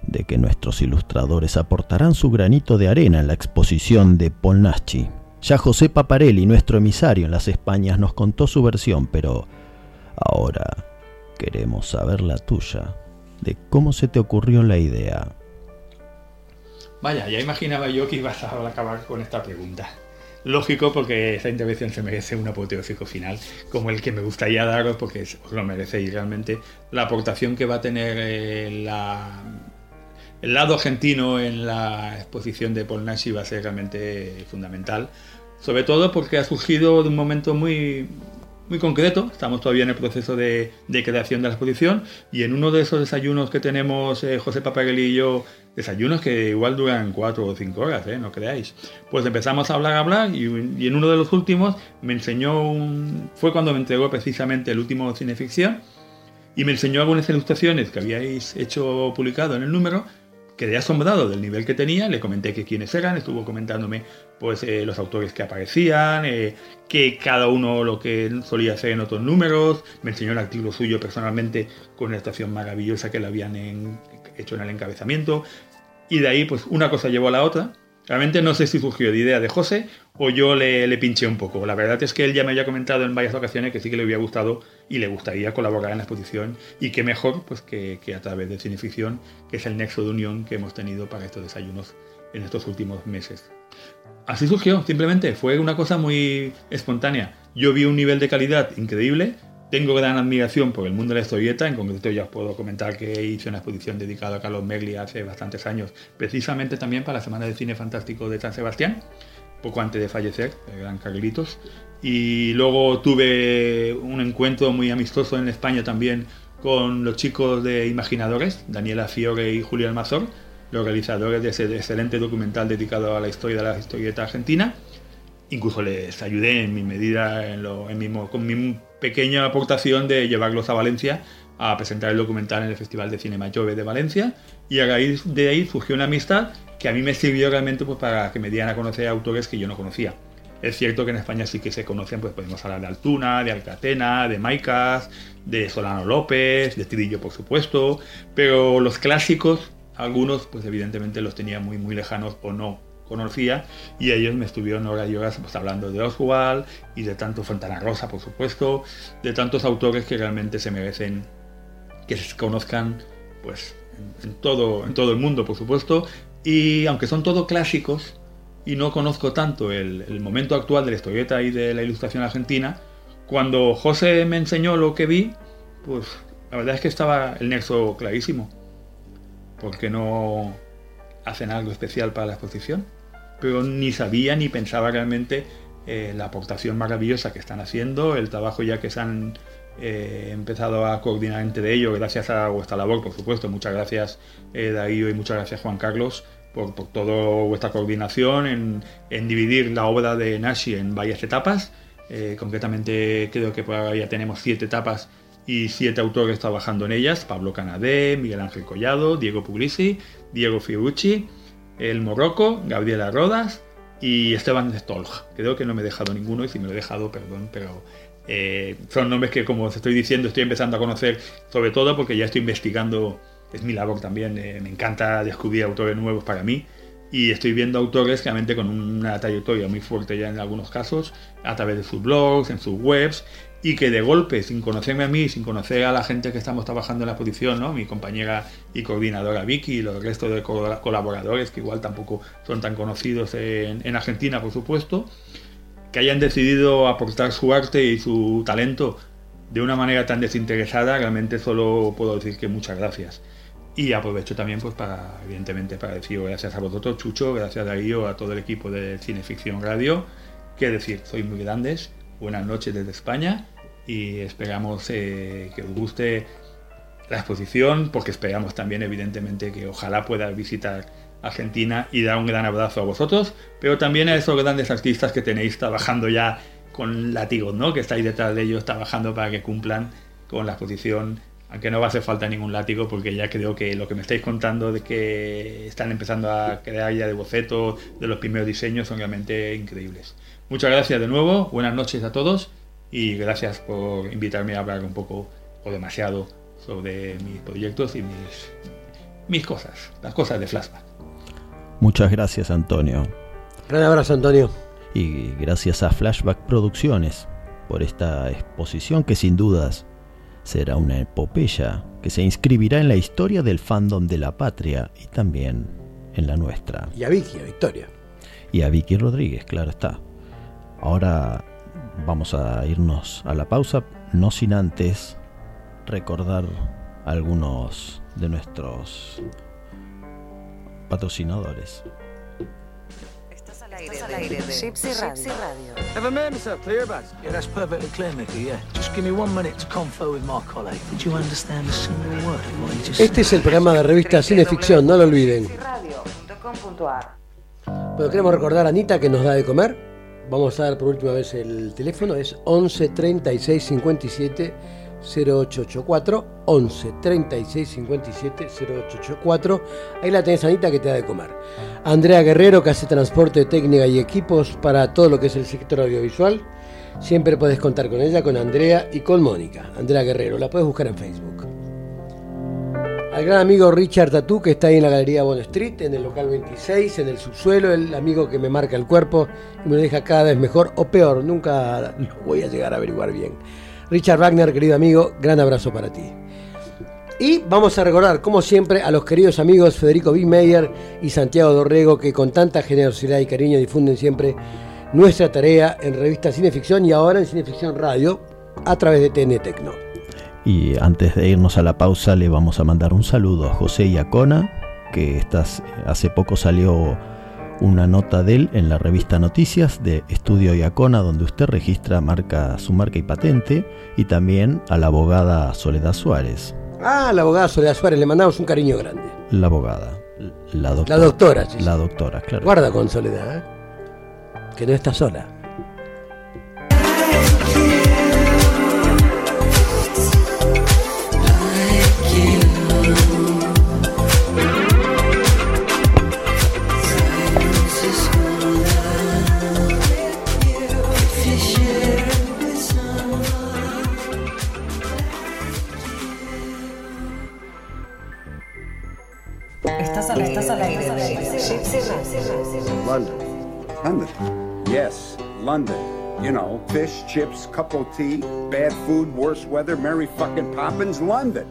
de que nuestros ilustradores aportarán su granito de arena en la exposición de Polnaschi. Ya José Paparelli, nuestro emisario en las Españas, nos contó su versión, pero ahora queremos saber la tuya, de cómo se te ocurrió la idea. Vaya, ya imaginaba yo que ibas a acabar con esta pregunta. Lógico, porque esta intervención se merece un apoteósico final, como el que me gustaría daros, porque os lo merecéis realmente. La aportación que va a tener eh, el lado argentino en la exposición de Paul Nashi va a ser realmente fundamental. Sobre todo porque ha surgido de un momento muy, muy concreto. Estamos todavía en el proceso de, de creación de la exposición y en uno de esos desayunos que tenemos eh, José Papagueli y yo, desayunos que igual duran cuatro o cinco horas, eh, no creáis. Pues empezamos a hablar, a hablar y, en uno de los últimos me enseñó un... fue cuando me entregó precisamente el último cineficción y me enseñó algunas ilustraciones que habíais hecho publicado en el número. Quedé asombrado del nivel que tenía, le comenté quiénes eran, estuvo comentándome pues eh, los autores que aparecían, eh, que cada uno lo que solía hacer en otros números, me enseñó el artículo suyo personalmente con una estación maravillosa que le habían en- hecho en el encabezamiento, y de ahí pues una cosa llevó a la otra. Realmente no sé si surgió de idea de José o yo le, pinché un poco. La verdad es que él ya me había comentado en varias ocasiones que sí que le hubiera gustado y le gustaría colaborar en la exposición y que mejor pues que, que a través de Cineficción, que es el nexo de unión que hemos tenido para estos desayunos en estos últimos meses. Así surgió, simplemente, fue una cosa muy espontánea. Yo vi un nivel de calidad increíble, tengo gran admiración por el mundo de la historieta, en concreto ya os puedo comentar que hice una exposición dedicada a Carlos Megli hace bastantes años, precisamente también para la Semana de Cine Fantástico de San Sebastián, poco antes de fallecer, el gran Carlitos. Y luego tuve un encuentro muy amistoso en España también con los chicos de Imaginadores, Daniela Fiore y Julio Almazor, los realizadores de ese excelente documental dedicado a la historia de la historieta argentina. Incluso les ayudé en mi medida, en lo- en con mi pequeña aportación de llevarlos a Valencia a presentar el documental en el Festival de Cine Jove de Valencia. Y a raíz de ahí surgió una amistad que a mí me sirvió realmente pues, para que me dieran a conocer autores que yo no conocía. Es cierto que en España sí que se conocen, pues podemos hablar de Altuna, de Alcatena, de Maicas, de Solano López, de Tirillo por supuesto, pero los clásicos, algunos pues evidentemente los tenía muy muy lejanos o no conocía y ellos me estuvieron horas y horas pues, hablando de Oswald y de tanto Fontana Rosa por supuesto, de tantos autores que realmente se merecen que se conozcan pues en, todo, en todo el mundo por supuesto y aunque son todos clásicos y no conozco tanto el, el momento actual de la historieta y de la ilustración argentina, cuando José me enseñó lo que vi, pues la verdad es que estaba el nexo clarísimo. porque no hacen algo especial para la exposición? Pero ni sabía ni pensaba realmente eh, la aportación maravillosa que están haciendo, el trabajo ya que se han eh, empezado a coordinar entre ellos, gracias a vuestra labor, por supuesto. Muchas gracias eh, Darío y muchas gracias Juan Carlos por, por toda vuestra coordinación en, en dividir la obra de Nashi en varias etapas. Eh, concretamente creo que ahora ya tenemos siete etapas y siete autores trabajando en ellas. Pablo Canadé, Miguel Ángel Collado, Diego Puglisi, Diego Fiorucci, El Morroco, Gabriela Rodas y Esteban Stolj. Creo que no me he dejado ninguno y si me lo he dejado, perdón, pero eh, son nombres que como os estoy diciendo estoy empezando a conocer sobre todo porque ya estoy investigando, es mi labor también, eh, me encanta descubrir autores nuevos para mí y estoy viendo autores realmente con una trayectoria muy fuerte ya en algunos casos, a través de sus blogs, en sus webs, y que de golpe, sin conocerme a mí, sin conocer a la gente que estamos trabajando en la exposición, ¿no? mi compañera y coordinadora Vicky y los restos de co- colaboradores que igual tampoco son tan conocidos en, en Argentina, por supuesto, que hayan decidido aportar su arte y su talento de una manera tan desinteresada, realmente solo puedo decir que muchas gracias. Y aprovecho también pues para, evidentemente, para decir gracias a vosotros, Chucho, gracias Darío, a todo el equipo de Cineficción Radio. Qué decir, sois muy grandes. Buenas noches desde España y esperamos eh, que os guste la exposición porque esperamos también, evidentemente, que ojalá pueda visitar Argentina y dar un gran abrazo a vosotros, pero también a esos grandes artistas que tenéis trabajando ya con látigos, ¿no? Que estáis detrás de ellos trabajando para que cumplan con la exposición aunque no va a hacer falta ningún látigo porque ya creo que lo que me estáis contando de que están empezando a crear ya de bocetos de los primeros diseños son realmente increíbles. Muchas gracias de nuevo, buenas noches a todos y gracias por invitarme a hablar un poco o demasiado sobre mis proyectos y mis, mis cosas, las cosas de Flashback. Muchas gracias, Antonio. Gran abrazo, Antonio. Y gracias a Flashback Producciones por esta exposición que sin dudas será una epopeya que se inscribirá en la historia del fandom de la patria y también en la nuestra. Y a Vicky, a Victoria. Y a Vicky Rodríguez, claro está. Ahora vamos a irnos a la pausa, no sin antes recordar algunos de nuestros patrocinadores. Estás al aire de Gypsy Radio. Have a man yourself, clear about Yeah, that's perfectly clear, Mickey, yeah. Just give me one minute to confer with my colleague. Did you understand a single word of what he just Este es el programa de revista Cineficción, no lo olviden. Radio.com.ar Bueno, queremos recordar a Anita que nos da de comer. Vamos a dar por última vez el teléfono, es 11 36 57 0884. 11 36 57 0884. Ahí la tenés, Anita, que te da de comer. Andrea Guerrero, que hace transporte técnica y equipos para todo lo que es el sector audiovisual. Siempre puedes contar con ella, con Andrea y con Mónica. Andrea Guerrero, la puedes buscar en Facebook. Al gran amigo Richard Tatú, que está ahí en la Galería Bond Street, en el local 26, en el subsuelo, el amigo que me marca el cuerpo y me lo deja cada vez mejor o peor, nunca lo voy a llegar a averiguar bien. Richard Wagner, querido amigo, gran abrazo para ti. Y vamos a recordar, como siempre, a los queridos amigos Federico B. Meyer y Santiago Dorrego, que con tanta generosidad y cariño difunden siempre nuestra tarea en revista Cineficción y ahora en Cineficción Radio a través de TN Tecno. Y antes de irnos a la pausa le vamos a mandar un saludo a José Iacona, que estás, hace poco salió una nota de él en la revista Noticias de Estudio Iacona, donde usted registra marca, su marca y patente, y también a la abogada Soledad Suárez, Ah, la abogada Soledad Suárez, le mandamos un cariño grande. la abogada, la doctora. La doctora, sí, sí. La doctora, claro. Guarda con Soledad, ¿eh? que no está sola. London. You know, fish, chips, cup of tea, bad food, worse weather, Mary fucking Poppins, London.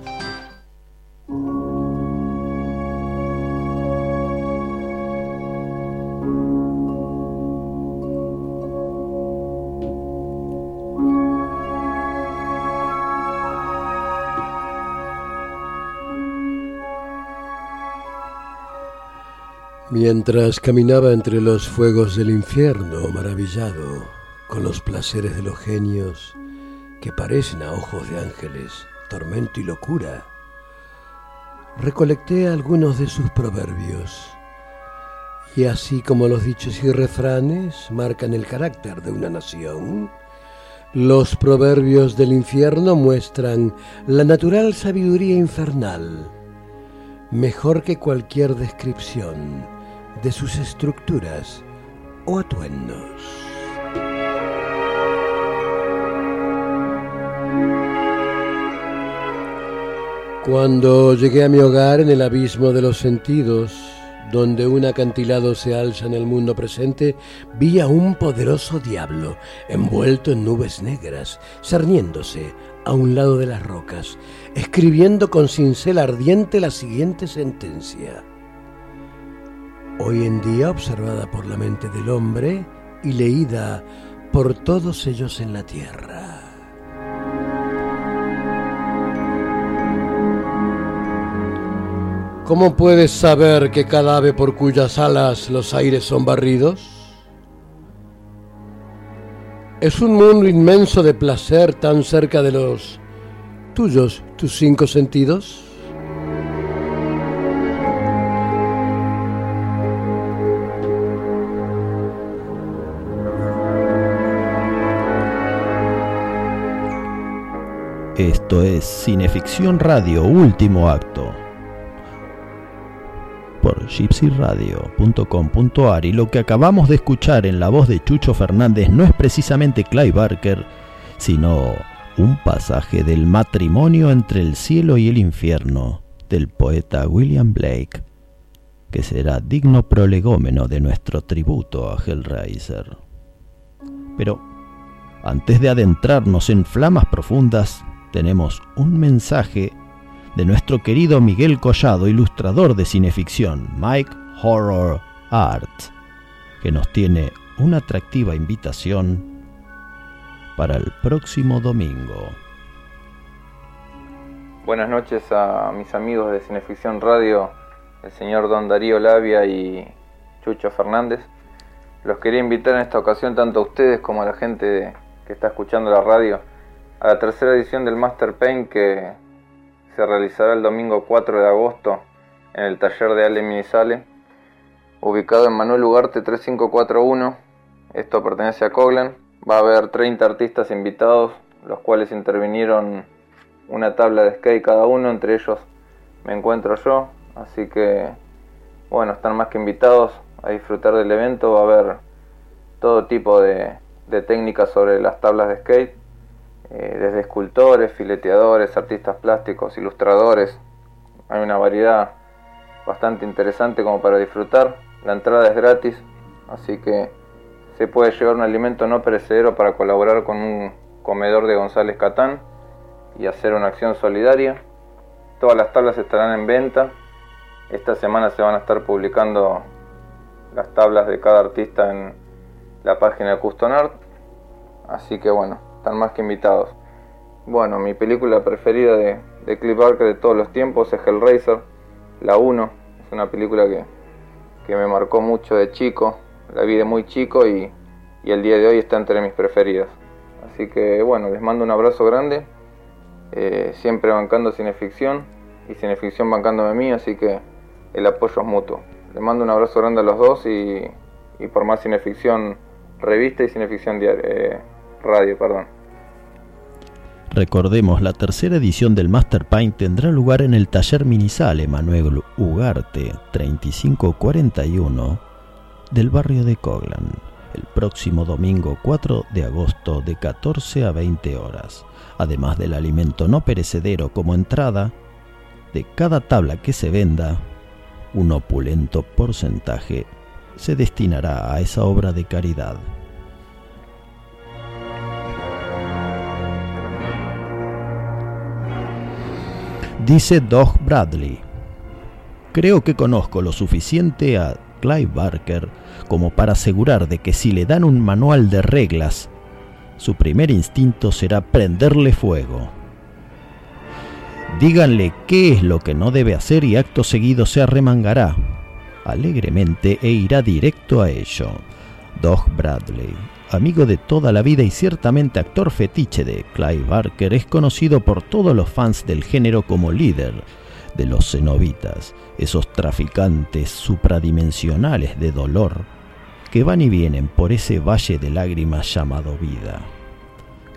Mientras caminaba entre los fuegos del infierno, maravillado con los placeres de los genios que parecen a ojos de ángeles, tormento y locura, recolecté algunos de sus proverbios. Y así como los dichos y refranes marcan el carácter de una nación, los proverbios del infierno muestran la natural sabiduría infernal, mejor que cualquier descripción de sus estructuras o atuendos. Cuando llegué a mi hogar en el abismo de los sentidos, donde un acantilado se alza en el mundo presente, vi a un poderoso diablo envuelto en nubes negras, cerniéndose a un lado de las rocas, escribiendo con cincel ardiente la siguiente sentencia. Hoy en día observada por la mente del hombre y leída por todos ellos en la tierra. ¿Cómo puedes saber que cada ave por cuyas alas los aires son barridos? Es un mundo inmenso de placer tan cerca de los tuyos, tus cinco sentidos. Esto es Cineficción Radio Último Acto por gypsyradio.com.ar y lo que acabamos de escuchar en la voz de Chucho Fernández no es precisamente Clive Barker, sino un pasaje del matrimonio entre el cielo y el infierno del poeta William Blake, que será digno prolegómeno de nuestro tributo a Hellraiser. Pero antes de adentrarnos en flamas profundas, tenemos un mensaje de nuestro querido Miguel Collado, ilustrador de cineficción, Mike Horror Art, que nos tiene una atractiva invitación para el próximo domingo. Buenas noches a mis amigos de Cineficción Radio, el señor Don Darío Labia y Chucho Fernández. Los quería invitar en esta ocasión tanto a ustedes como a la gente que está escuchando la radio a la tercera edición del Master Paint que se realizará el domingo 4 de agosto en el taller de Ale Minizale, ubicado en Manuel Ugarte 3541. Esto pertenece a Coglan. Va a haber 30 artistas invitados, los cuales intervinieron una tabla de skate cada uno, entre ellos me encuentro yo. Así que, bueno, están más que invitados a disfrutar del evento. Va a haber todo tipo de, de técnicas sobre las tablas de skate eh, desde escultores, fileteadores, artistas plásticos, ilustradores. Hay una variedad bastante interesante como para disfrutar. La entrada es gratis, así que se puede llevar un alimento no perecedero para colaborar con un comedor de González Catán y hacer una acción solidaria. Todas las tablas estarán en venta. Esta semana se van a estar publicando las tablas de cada artista en la página de Custom Art. Así que bueno, están más que invitados. Bueno, mi película preferida de, de Cliff Barker de todos los tiempos es Hellraiser, la 1. Es una película que, que me marcó mucho de chico, la vi de muy chico y, y el día de hoy está entre mis preferidas. Así que bueno, les mando un abrazo grande, eh, siempre bancando cineficción y cineficción bancándome a mí, así que el apoyo es mutuo. Les mando un abrazo grande a los dos y, y por más cineficción revista y cineficción diaria, eh, radio, perdón. Recordemos, la tercera edición del Master Paint tendrá lugar en el taller Minisale Manuel Ugarte 3541 del barrio de Coglan, el próximo domingo 4 de agosto de 14 a 20 horas. Además del alimento no perecedero como entrada, de cada tabla que se venda, un opulento porcentaje se destinará a esa obra de caridad. Dice Doug Bradley. Creo que conozco lo suficiente a Clive Barker como para asegurar de que si le dan un manual de reglas, su primer instinto será prenderle fuego. Díganle qué es lo que no debe hacer y acto seguido se arremangará. alegremente e irá directo a ello. Doug Bradley, amigo de toda la vida y ciertamente actor fetiche de Clive Barker, es conocido por todos los fans del género como líder de los cenobitas, esos traficantes supradimensionales de dolor que van y vienen por ese valle de lágrimas llamado vida.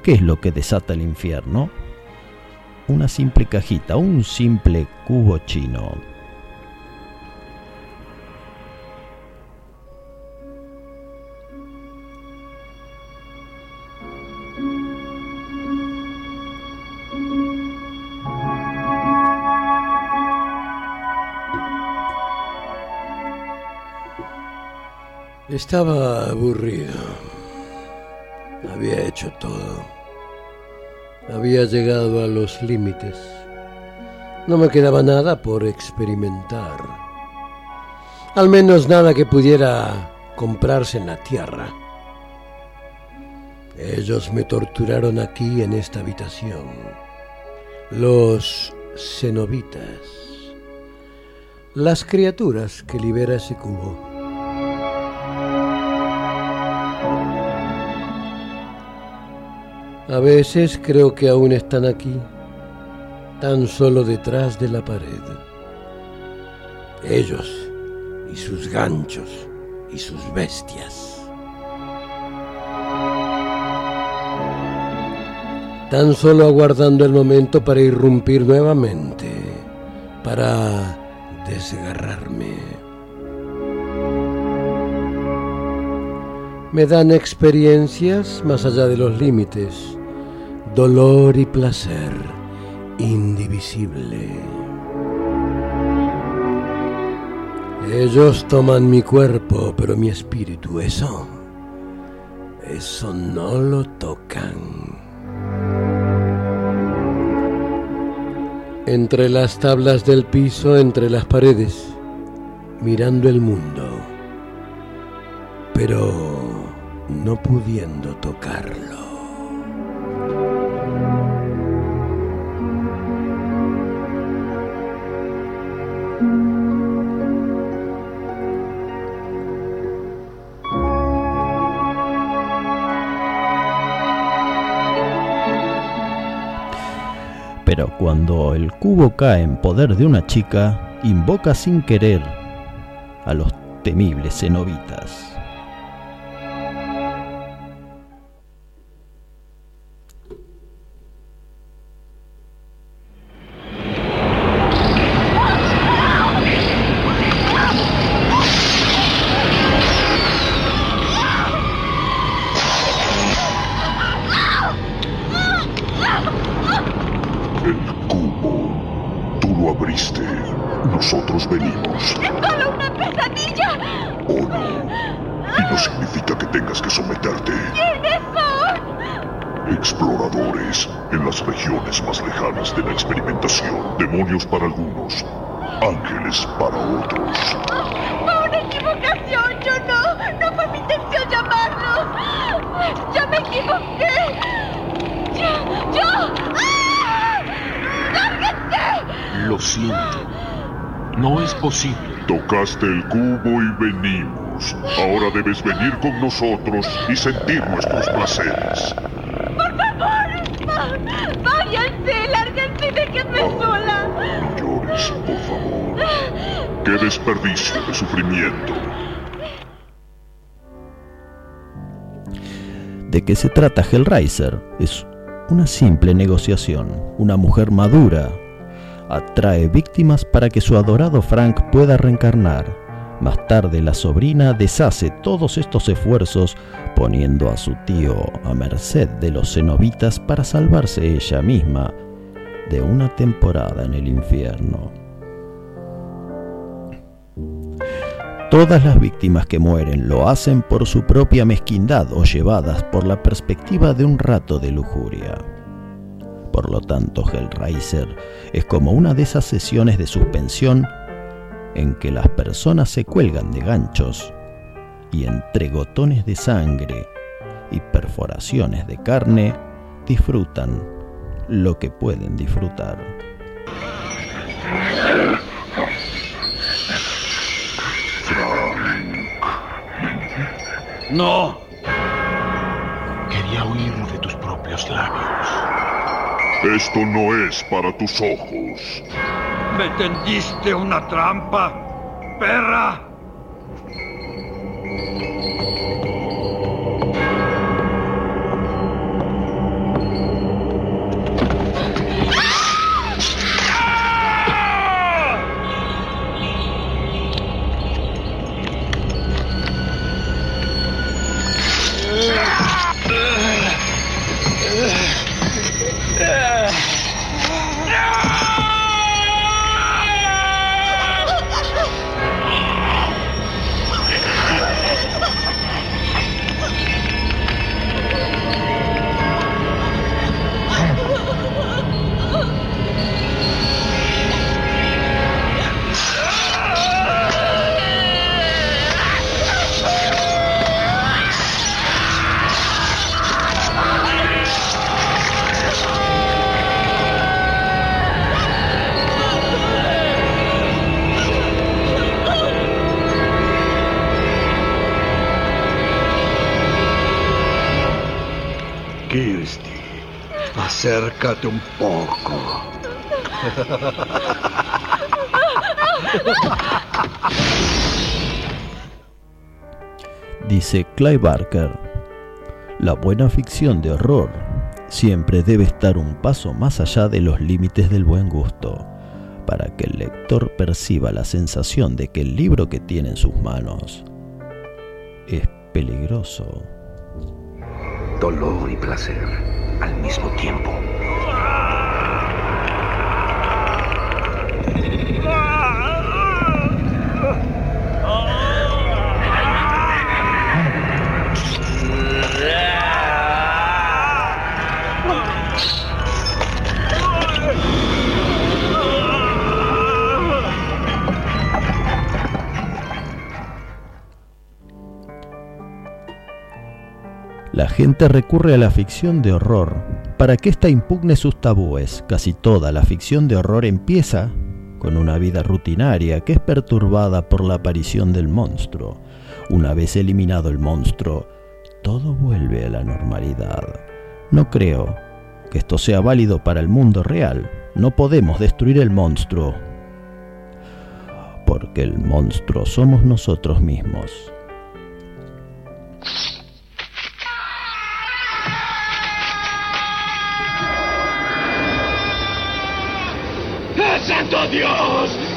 ¿Qué es lo que desata el infierno? Una simple cajita, un simple cubo chino. Estaba aburrido. Había hecho todo. Había llegado a los límites. No me quedaba nada por experimentar. Al menos nada que pudiera comprarse en la tierra. Ellos me torturaron aquí en esta habitación. Los cenobitas. Las criaturas que libera ese cubo. A veces creo que aún están aquí, tan solo detrás de la pared. Ellos y sus ganchos y sus bestias. Tan solo aguardando el momento para irrumpir nuevamente, para desgarrarme. Me dan experiencias más allá de los límites, dolor y placer indivisible. Ellos toman mi cuerpo, pero mi espíritu, eso, eso no lo tocan. Entre las tablas del piso, entre las paredes, mirando el mundo, pero pudiendo tocarlo. Pero cuando el cubo cae en poder de una chica, invoca sin querer a los temibles cenobitas. Nosotros y sentir nuestros placeres. ¡Por favor! ¡Váyanse! ¡Lárguense y déjenme sola! No llores, por favor. ¡Qué desperdicio de sufrimiento! ¿De qué se trata Hellraiser? Es una simple negociación. Una mujer madura atrae víctimas para que su adorado Frank pueda reencarnar. Más tarde la sobrina deshace todos estos esfuerzos poniendo a su tío a merced de los cenobitas para salvarse ella misma de una temporada en el infierno. Todas las víctimas que mueren lo hacen por su propia mezquindad o llevadas por la perspectiva de un rato de lujuria. Por lo tanto, Hellraiser es como una de esas sesiones de suspensión en que las personas se cuelgan de ganchos y entre gotones de sangre y perforaciones de carne disfrutan lo que pueden disfrutar. No. Quería oírlo de tus propios labios. Esto no es para tus ojos. ¿Me tendiste una trampa, perra? Acércate un poco. Dice Clive Barker, la buena ficción de horror siempre debe estar un paso más allá de los límites del buen gusto, para que el lector perciba la sensación de que el libro que tiene en sus manos es peligroso. Dolor y placer al mismo tiempo. La gente recurre a la ficción de horror para que ésta impugne sus tabúes. Casi toda la ficción de horror empieza con una vida rutinaria que es perturbada por la aparición del monstruo. Una vez eliminado el monstruo, todo vuelve a la normalidad. No creo que esto sea válido para el mundo real. No podemos destruir el monstruo. Porque el monstruo somos nosotros mismos. on the!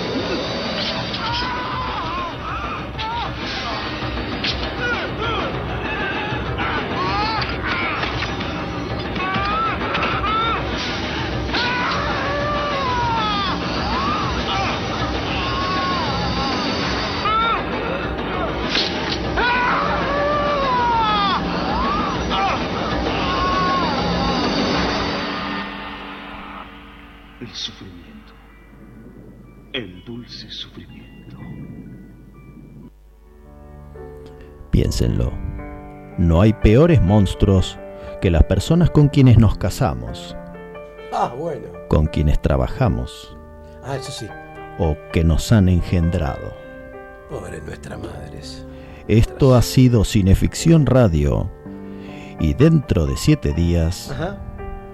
Piénsenlo. No hay peores monstruos que las personas con quienes nos casamos, Ah, bueno. con quienes trabajamos Ah, eso sí. o que nos han engendrado. Pobre nuestras madres. Esto ha sido Cineficción Radio y dentro de siete días Ajá.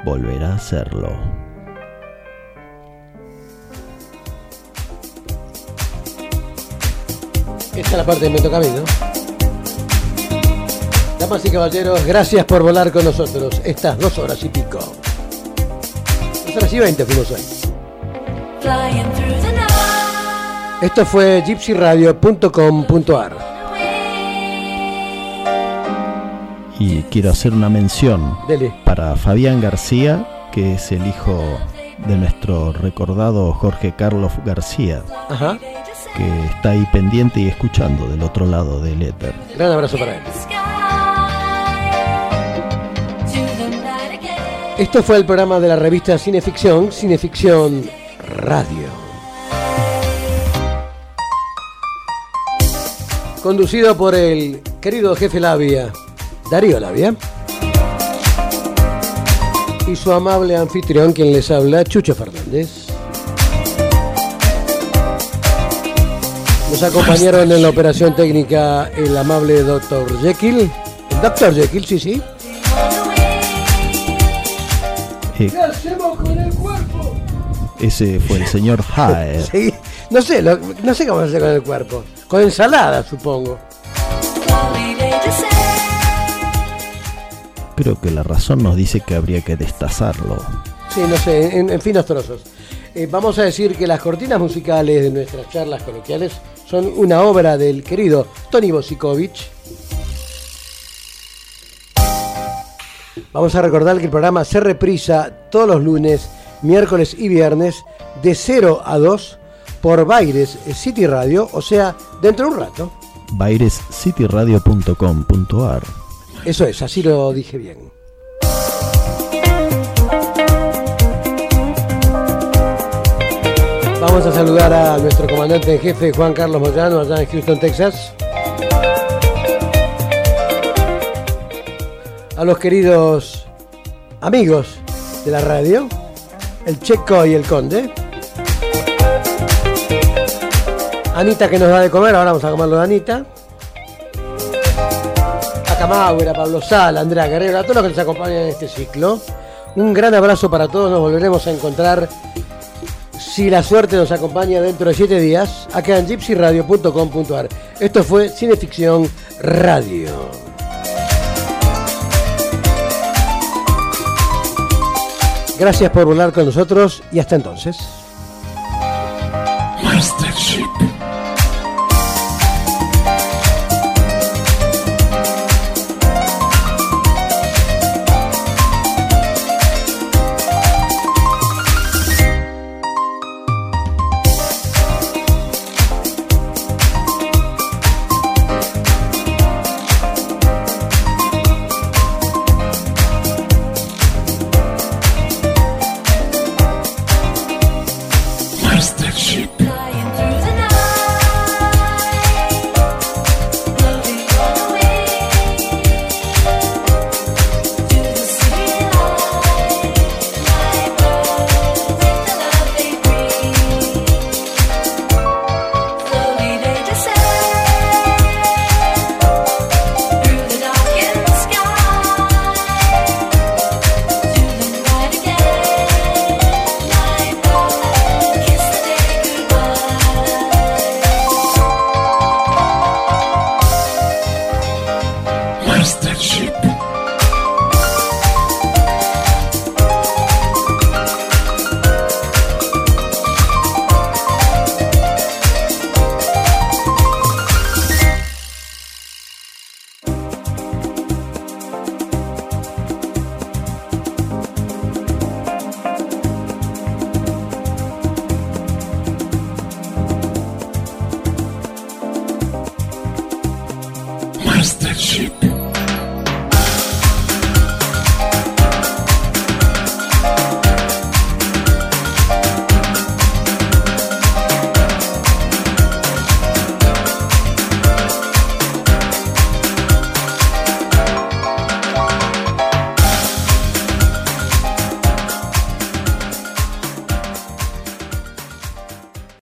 volverá a serlo. Esta es la parte que me toca a mí, ¿no? Damas y caballeros, gracias por volar con nosotros estas dos horas y pico. Dos horas y veinte fuimos hoy. Esto fue gypsyradio.com.ar. Y quiero hacer una mención Dele. para Fabián García, que es el hijo de nuestro recordado Jorge Carlos García, Ajá. que está ahí pendiente y escuchando del otro lado del éter. Gran abrazo para él. Esto fue el programa de la revista Cineficción, Cineficción Radio. Conducido por el querido jefe Labia, Darío Labia. Y su amable anfitrión, quien les habla, Chucho Fernández. Nos acompañaron en la operación técnica el amable Dr. Jekyll. El Dr. Jekyll, sí, sí. Eh, ¿Qué hacemos con el cuerpo? ese fue el señor *laughs* Haer. Sí, no sé, lo- no sé cómo hacer con el cuerpo. Con ensalada, supongo. Creo que la razón nos dice que habría que destazarlo. Sí, no sé, en, en finos trozos. Eh, vamos a decir que las cortinas musicales de nuestras charlas coloquiales son una obra del querido Tony Bosikovich. Vamos a recordar que el programa se reprisa todos los lunes, miércoles y viernes de 0 a 2 por Baires City Radio, o sea, dentro de un rato. bairescityradio.com.ar Eso es, así lo dije bien. Vamos a saludar a nuestro comandante en jefe Juan Carlos Moyano allá en Houston, Texas. A los queridos amigos de la radio, el Checo y el Conde. Anita que nos da de comer, ahora vamos a comerlo de Anita. A Camagüera, Pablo Sala, Andrea Guerrero, a todos los que nos acompañan en este ciclo. Un gran abrazo para todos, nos volveremos a encontrar si la suerte nos acompaña dentro de siete días, acá en gypsyradio.com.ar. Esto fue Cineficción Radio. Gracias por volar con nosotros y hasta entonces. Mastership.